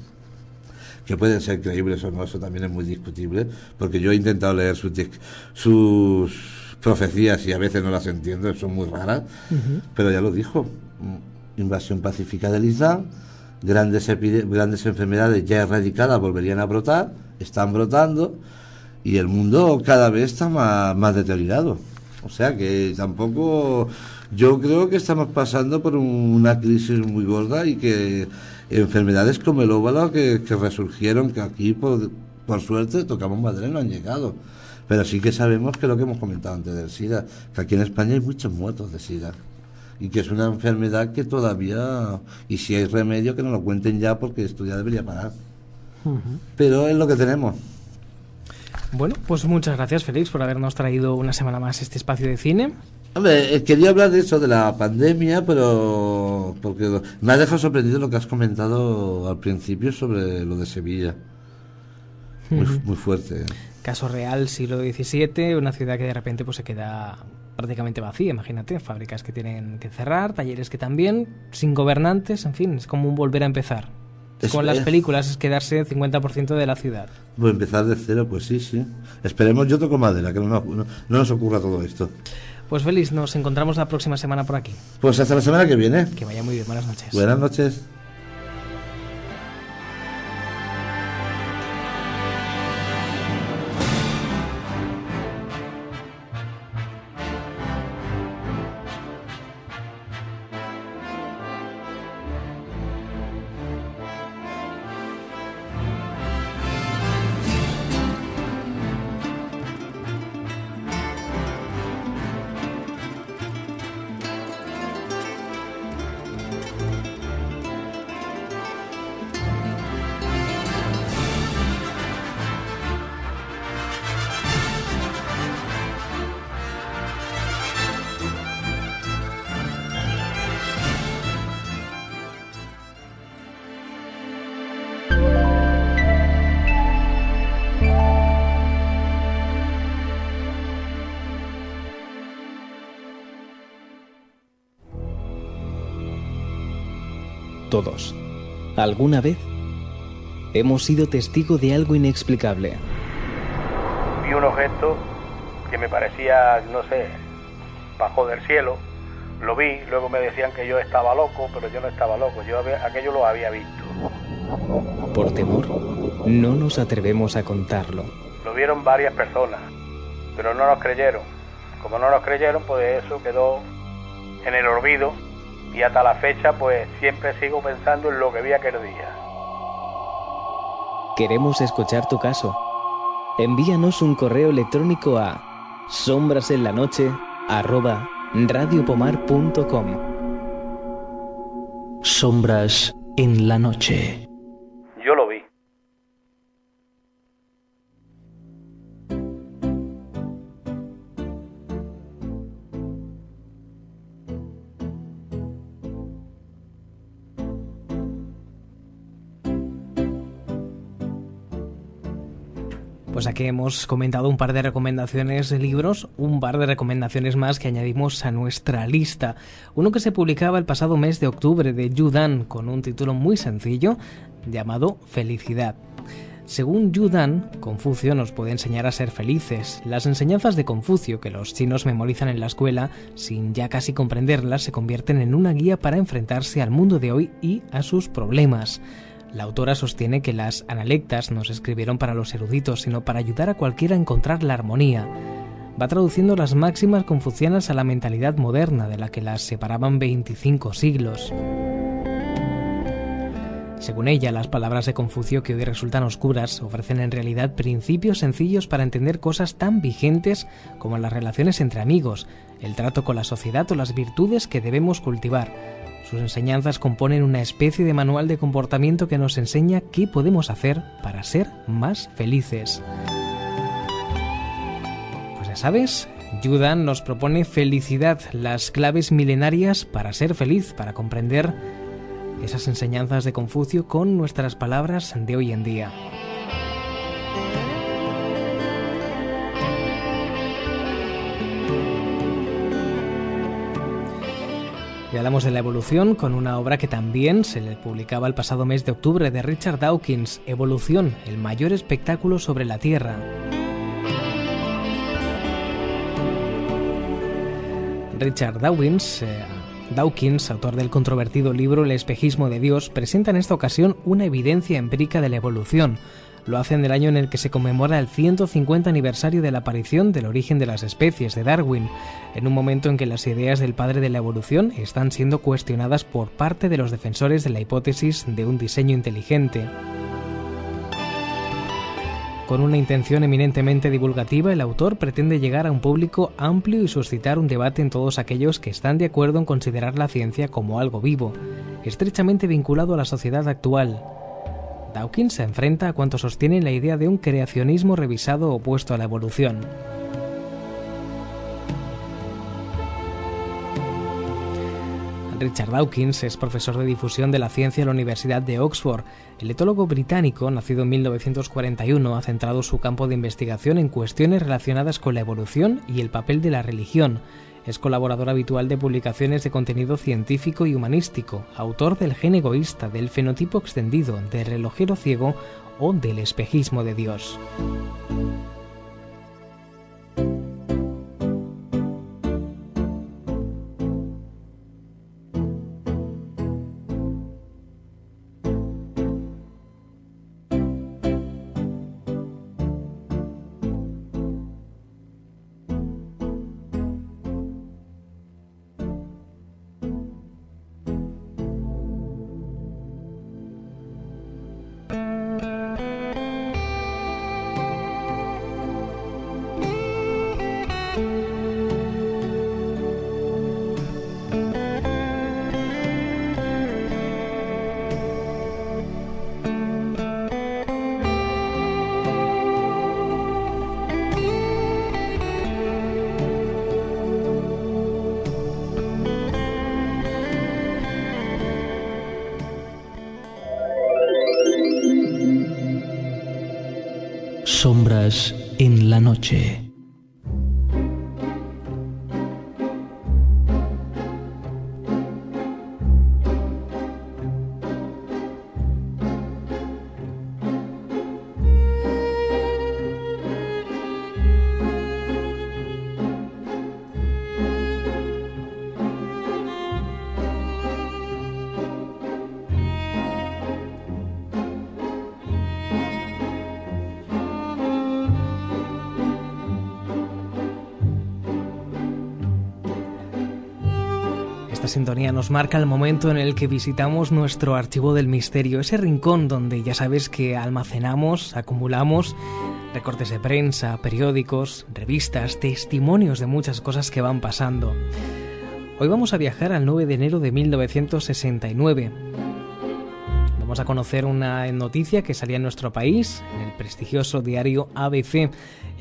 que pueden ser creíbles o no, eso también es muy discutible, porque yo he intentado leer sus, sus profecías y a veces no las entiendo, son muy raras, pero ya lo dijo, mm, invasión pacífica del Islam, grandes, grandes enfermedades ya erradicadas volverían a brotar, están brotando, y el mundo cada vez está más, más deteriorado. O sea que tampoco, yo creo que estamos pasando por un- una crisis muy gorda y que enfermedades como el óvalo que, que resurgieron, que aquí por, por suerte tocamos madera no han llegado. Pero sí que sabemos que lo que hemos comentado antes del SIDA, que aquí en España hay muchos muertos de SIDA. Y que es una enfermedad que todavía, y si hay remedio, que nos lo cuenten ya porque esto ya debería parar. Pero es lo que tenemos. Bueno, pues muchas gracias, Félix, por habernos traído una semana más este espacio de cine. Hombre, eh, quería hablar de eso, de la pandemia, pero porque me ha dejado sorprendido lo que has comentado al principio sobre lo de Sevilla. Muy, muy fuerte. ¿eh? Caso real, siglo XVII, una ciudad que de repente pues se queda prácticamente vacía, imagínate, fábricas que tienen que cerrar, talleres que también, sin gobernantes, en fin, es como un volver a empezar. Es en las películas, es quedarse el 50% de la ciudad. Pues empezar de cero, pues sí, sí. Esperemos, yo toco madera, que no- no nos ocurra todo esto. Pues Félix, nos encontramos la próxima semana por aquí. Pues hasta la semana que viene. Que vaya muy bien, buenas noches. Buenas noches. Alguna vez, hemos sido testigo de algo inexplicable. Vi un objeto que me parecía, no sé, bajo del cielo. Lo vi, luego me decían que yo estaba loco, pero yo no estaba loco, yo aquello lo había visto. Por temor, no nos atrevemos a contarlo. Lo vieron varias personas, pero no nos creyeron. Como no nos creyeron, pues eso quedó en el olvido y hasta la fecha pues siempre sigo pensando en lo que vi aquel día. Queremos escuchar tu caso. Envíanos un correo electrónico a sombrasenlanoche@radiopomar.com. Sombras en la noche. Pues aquí hemos comentado un par de recomendaciones de libros, un par de recomendaciones más que añadimos a nuestra lista. Uno que se publicaba el pasado mes de octubre de Yudan con un título muy sencillo llamado Felicidad. Según Yudan, Confucio nos puede enseñar a ser felices. Las enseñanzas de Confucio que los chinos memorizan en la escuela, sin ya casi comprenderlas, se convierten en una guía para enfrentarse al mundo de hoy y a sus problemas. La autora sostiene que las analectas no se escribieron para los eruditos, sino para ayudar a cualquiera a encontrar la armonía. Va traduciendo las máximas confucianas a la mentalidad moderna, de la que las separaban 25 siglos. Según ella, las palabras de Confucio que hoy resultan oscuras ofrecen en realidad principios sencillos para entender cosas tan vigentes como las relaciones entre amigos, el trato con la sociedad o las virtudes que debemos cultivar, sus enseñanzas componen una especie de manual de comportamiento que nos enseña qué podemos hacer para ser más felices. Pues ya sabes, Yudan nos propone felicidad, las claves milenarias para ser feliz, para comprender esas enseñanzas de Confucio con nuestras palabras de hoy en día. Hablamos de la evolución con una obra que también se le publicaba el pasado mes de octubre de Richard Dawkins, Evolución, el mayor espectáculo sobre la Tierra. Richard Dawkins, eh, Dawkins, autor del controvertido libro El espejismo de Dios, presenta en esta ocasión una evidencia empírica de la evolución, lo hacen del año en el que se conmemora el 150 aniversario de la aparición del origen de las especies de Darwin, en un momento en que las ideas del padre de la evolución están siendo cuestionadas por parte de los defensores de la hipótesis de un diseño inteligente. Con una intención eminentemente divulgativa, el autor pretende llegar a un público amplio y suscitar un debate en todos aquellos que están de acuerdo en considerar la ciencia como algo vivo, estrechamente vinculado a la sociedad actual, Dawkins se enfrenta a cuanto sostiene la idea de un creacionismo revisado opuesto a la evolución. Richard Dawkins es profesor de difusión de la ciencia en la Universidad de Oxford. El etólogo británico, nacido en 1941, ha centrado su campo de investigación en cuestiones relacionadas con la evolución y el papel de la religión, es colaborador habitual de publicaciones de contenido científico y humanístico, autor del gen egoísta, del fenotipo extendido, del relojero ciego o del espejismo de Dios. Sintonía nos marca el momento en el que visitamos nuestro archivo del misterio, ese rincón donde ya sabes que almacenamos, acumulamos recortes de prensa, periódicos, revistas, testimonios de muchas cosas que van pasando. Hoy vamos a viajar al 9 de enero de 1969. Vamos a conocer una noticia que salía en nuestro país, en el prestigioso diario ABC. En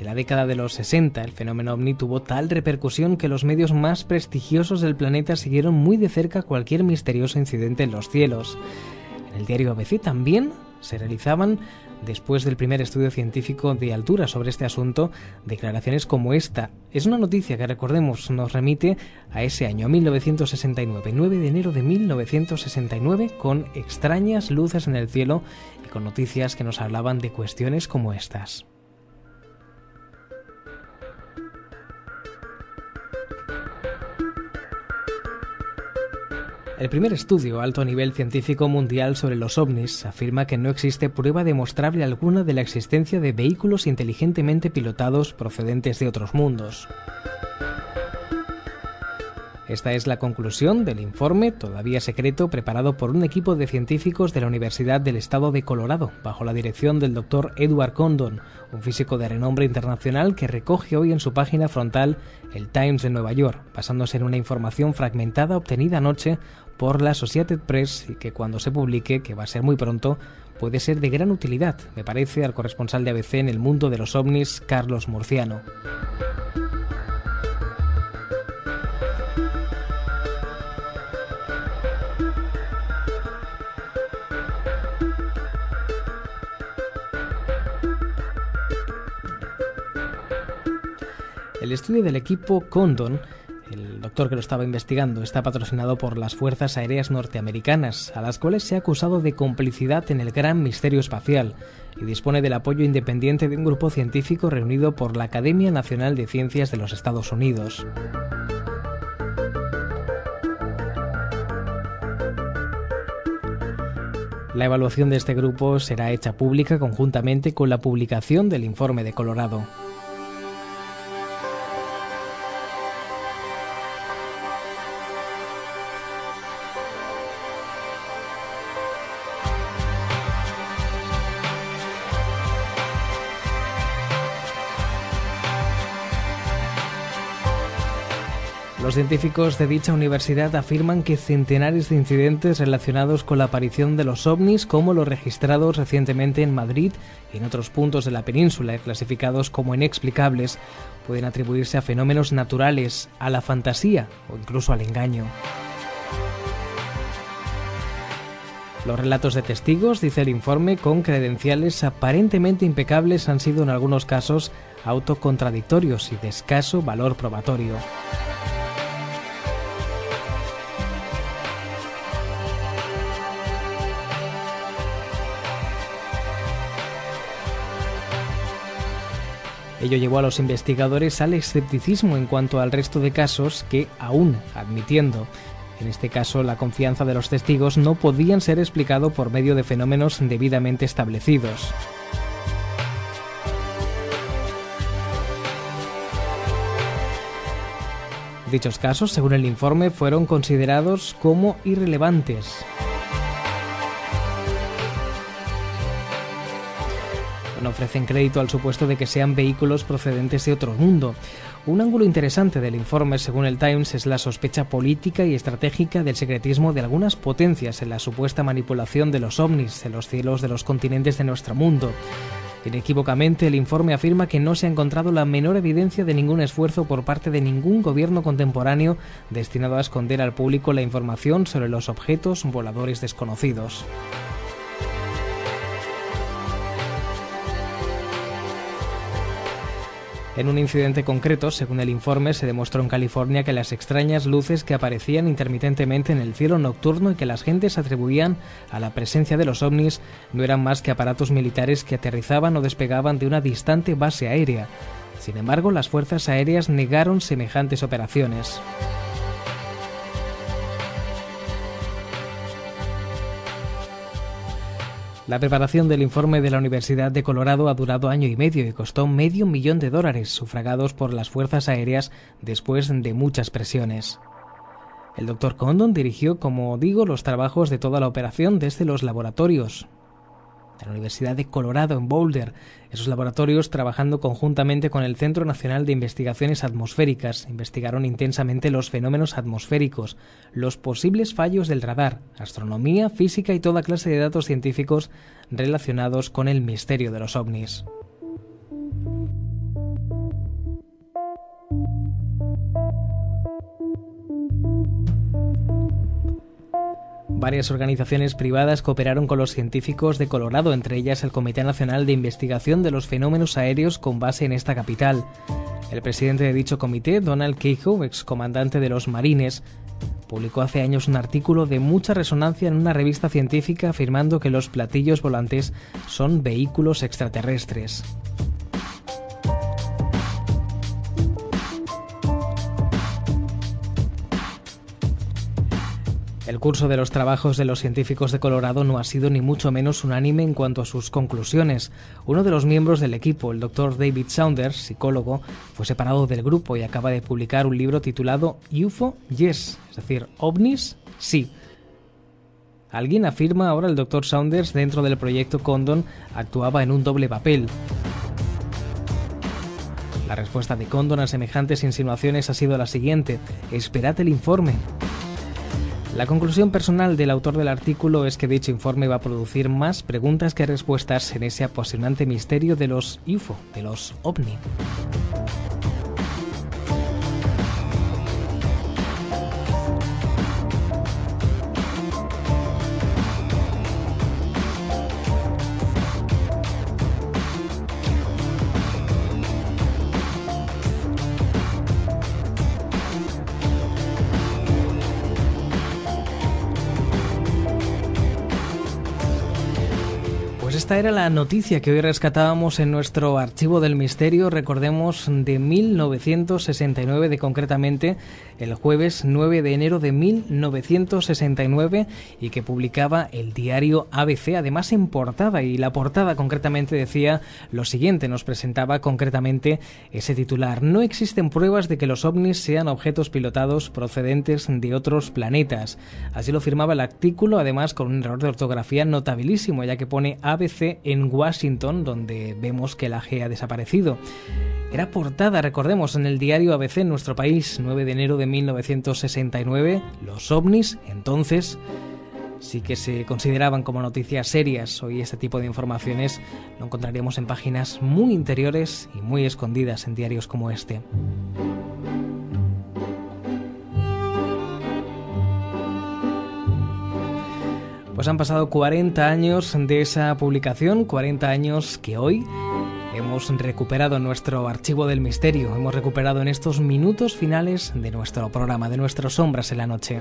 la década de los 60, el fenómeno ovni tuvo tal repercusión que los medios más prestigiosos del planeta siguieron muy de cerca cualquier misterioso incidente en los cielos. En el diario ABC también se realizaban después del primer estudio científico de altura sobre este asunto, declaraciones como esta. Es una noticia que, recordemos, nos remite a ese año 1969, 9 de enero de 1969, con extrañas luces en el cielo y con noticias que nos hablaban de cuestiones como estas. El primer estudio alto nivel científico mundial sobre los ovnis afirma que no existe prueba demostrable alguna de la existencia de vehículos inteligentemente pilotados procedentes de otros mundos. Esta es la conclusión del informe, todavía secreto, preparado por un equipo de científicos de la Universidad del Estado de Colorado, bajo la dirección del Dr. Edward Condon, un físico de renombre internacional que recoge hoy en su página frontal el Times de Nueva York, basándose en una información fragmentada obtenida anoche por la Associated Press y que cuando se publique, que va a ser muy pronto, puede ser de gran utilidad, me parece, al corresponsal de ABC en el mundo de los ovnis, Carlos Murciano. El estudio del equipo Condon, el doctor que lo estaba investigando, está patrocinado por las Fuerzas Aéreas Norteamericanas, a las cuales se ha acusado de complicidad en el gran misterio espacial, y dispone del apoyo independiente de un grupo científico reunido por la Academia Nacional de Ciencias de los Estados Unidos. La evaluación de este grupo será hecha pública conjuntamente con la publicación del informe de Colorado. Los científicos de dicha universidad afirman que centenares de incidentes relacionados con la aparición de los ovnis, como los registrados recientemente en Madrid y en otros puntos de la península, clasificados como inexplicables, pueden atribuirse a fenómenos naturales, a la fantasía o incluso al engaño. Los relatos de testigos, dice el informe, con credenciales aparentemente impecables han sido en algunos casos autocontradictorios y de escaso valor probatorio. Ello llevó a los investigadores al escepticismo en cuanto al resto de casos que, aún admitiendo en este caso la confianza de los testigos, no podían ser explicados por medio de fenómenos debidamente establecidos. Dichos casos, según el informe, fueron considerados como irrelevantes. Ofrecen crédito al supuesto de que sean vehículos procedentes de otro mundo. Un ángulo interesante del informe, según el Times, es la sospecha política y estratégica del secretismo de algunas potencias en la supuesta manipulación de los ovnis en los cielos de los continentes de nuestro mundo. Inequívocamente, el informe afirma que no se ha encontrado la menor evidencia de ningún esfuerzo por parte de ningún gobierno contemporáneo destinado a esconder al público la información sobre los objetos voladores desconocidos. En un incidente concreto, según el informe, se demostró en California que las extrañas luces que aparecían intermitentemente en el cielo nocturno y que las gentes atribuían a la presencia de los ovnis no eran más que aparatos militares que aterrizaban o despegaban de una distante base aérea. Sin embargo, las fuerzas aéreas negaron semejantes operaciones. La preparación del informe de la Universidad de Colorado ha durado año y medio y costó medio millón de dólares, sufragados por las fuerzas aéreas después de muchas presiones. El doctor Condon dirigió, como digo, los trabajos de toda la operación desde los laboratorios de la Universidad de Colorado en Boulder, esos laboratorios trabajando conjuntamente con el Centro Nacional de Investigaciones Atmosféricas investigaron intensamente los fenómenos atmosféricos, los posibles fallos del radar, astronomía, física y toda clase de datos científicos relacionados con el misterio de los ovnis. Varias organizaciones privadas cooperaron con los científicos de Colorado, entre ellas el Comité Nacional de Investigación de los Fenómenos Aéreos con base en esta capital. El presidente de dicho comité, Donald Cahill, excomandante de los Marines, publicó hace años un artículo de mucha resonancia en una revista científica afirmando que los platillos volantes son vehículos extraterrestres. El curso de los trabajos de los científicos de Colorado no ha sido ni mucho menos unánime en cuanto a sus conclusiones. Uno de los miembros del equipo, el doctor David Saunders, psicólogo, fue separado del grupo y acaba de publicar un libro titulado UFO Yes, es decir, ovnis sí. Alguien afirma ahora el doctor Saunders dentro del proyecto Condon actuaba en un doble papel. La respuesta de Condon a semejantes insinuaciones ha sido la siguiente: esperad el informe. La conclusión personal del autor del artículo es que dicho informe va a producir más preguntas que respuestas en ese apasionante misterio de los UFO, de los ovni. Esta era la noticia que hoy rescatábamos en nuestro archivo del misterio, recordemos de 1969, de concretamente el jueves 9 de enero de 1969 y que publicaba el diario ABC, además en portada y la portada concretamente decía lo siguiente, nos presentaba concretamente ese titular, no existen pruebas de que los ovnis sean objetos pilotados procedentes de otros planetas. Así lo firmaba el artículo, además con un error de ortografía notabilísimo, ya que pone ABC en Washington, donde vemos que la G ha desaparecido. Era portada, recordemos, en el diario ABC en nuestro país, 9 de enero de 1969. Los ovnis, entonces, sí que se consideraban como noticias serias. Hoy este tipo de informaciones lo encontraríamos en páginas muy interiores y muy escondidas en diarios como este. Pues han pasado 40 años de esa publicación, 40 años que hoy hemos recuperado nuestro archivo del misterio, hemos recuperado en estos minutos finales de nuestro programa, de nuestras sombras en la noche.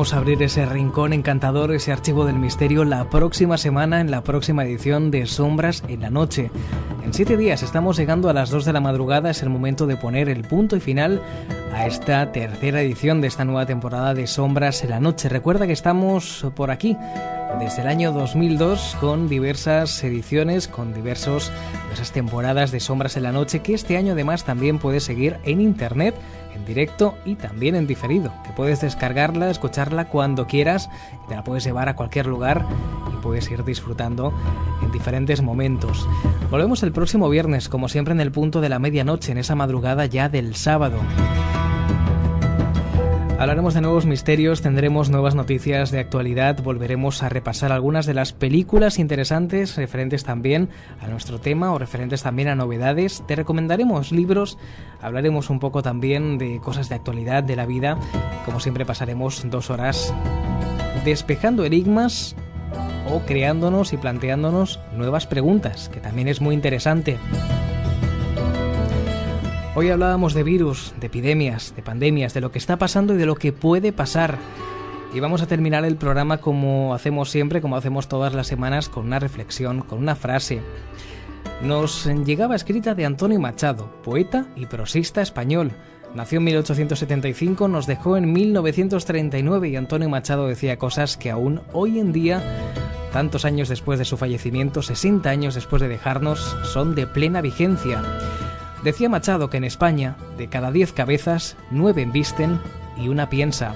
A abrir ese rincón encantador, ese archivo del misterio, la próxima semana en la próxima edición de Sombras en la Noche. En siete días estamos llegando a las 2 de la madrugada, es el momento de poner el punto y final a esta tercera edición de esta nueva temporada de Sombras en la Noche. Recuerda que estamos por aquí desde el año 2002 con diversas ediciones, con diversos, diversas temporadas de Sombras en la Noche que este año además también puedes seguir en internet, en directo y también en diferido, que puedes descargarla, escucharla cuando quieras, te la puedes llevar a cualquier lugar y puedes ir disfrutando en diferentes momentos. Volvemos el próximo viernes, como siempre en el punto de la medianoche, en esa madrugada ya del sábado. Hablaremos de nuevos misterios, tendremos nuevas noticias de actualidad, volveremos a repasar algunas de las películas interesantes referentes también a nuestro tema o referentes también a novedades. Te recomendaremos libros, hablaremos un poco también de cosas de actualidad, de la vida. Como siempre pasaremos dos horas despejando enigmas o creándonos y planteándonos nuevas preguntas, que también es muy interesante. Hoy hablábamos de virus, de epidemias, de pandemias, de lo que está pasando y de lo que puede pasar. Y vamos a terminar el programa como hacemos siempre, como hacemos todas las semanas, con una reflexión, con una frase. Nos llegaba escrita de Antonio Machado, poeta y prosista español. Nació en 1875, nos dejó en 1939 y Antonio Machado decía cosas que aún hoy en día, tantos años después de su fallecimiento, 60 años después de dejarnos, son de plena vigencia. Decía Machado que en España, de cada 10 cabezas, 9 embisten y una piensa.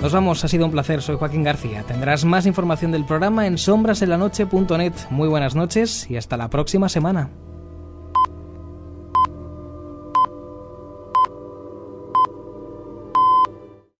Nos vamos, ha sido un placer, soy Joaquín García. Tendrás más información del programa en sombrasenlanoche.net. Muy buenas noches y hasta la próxima semana.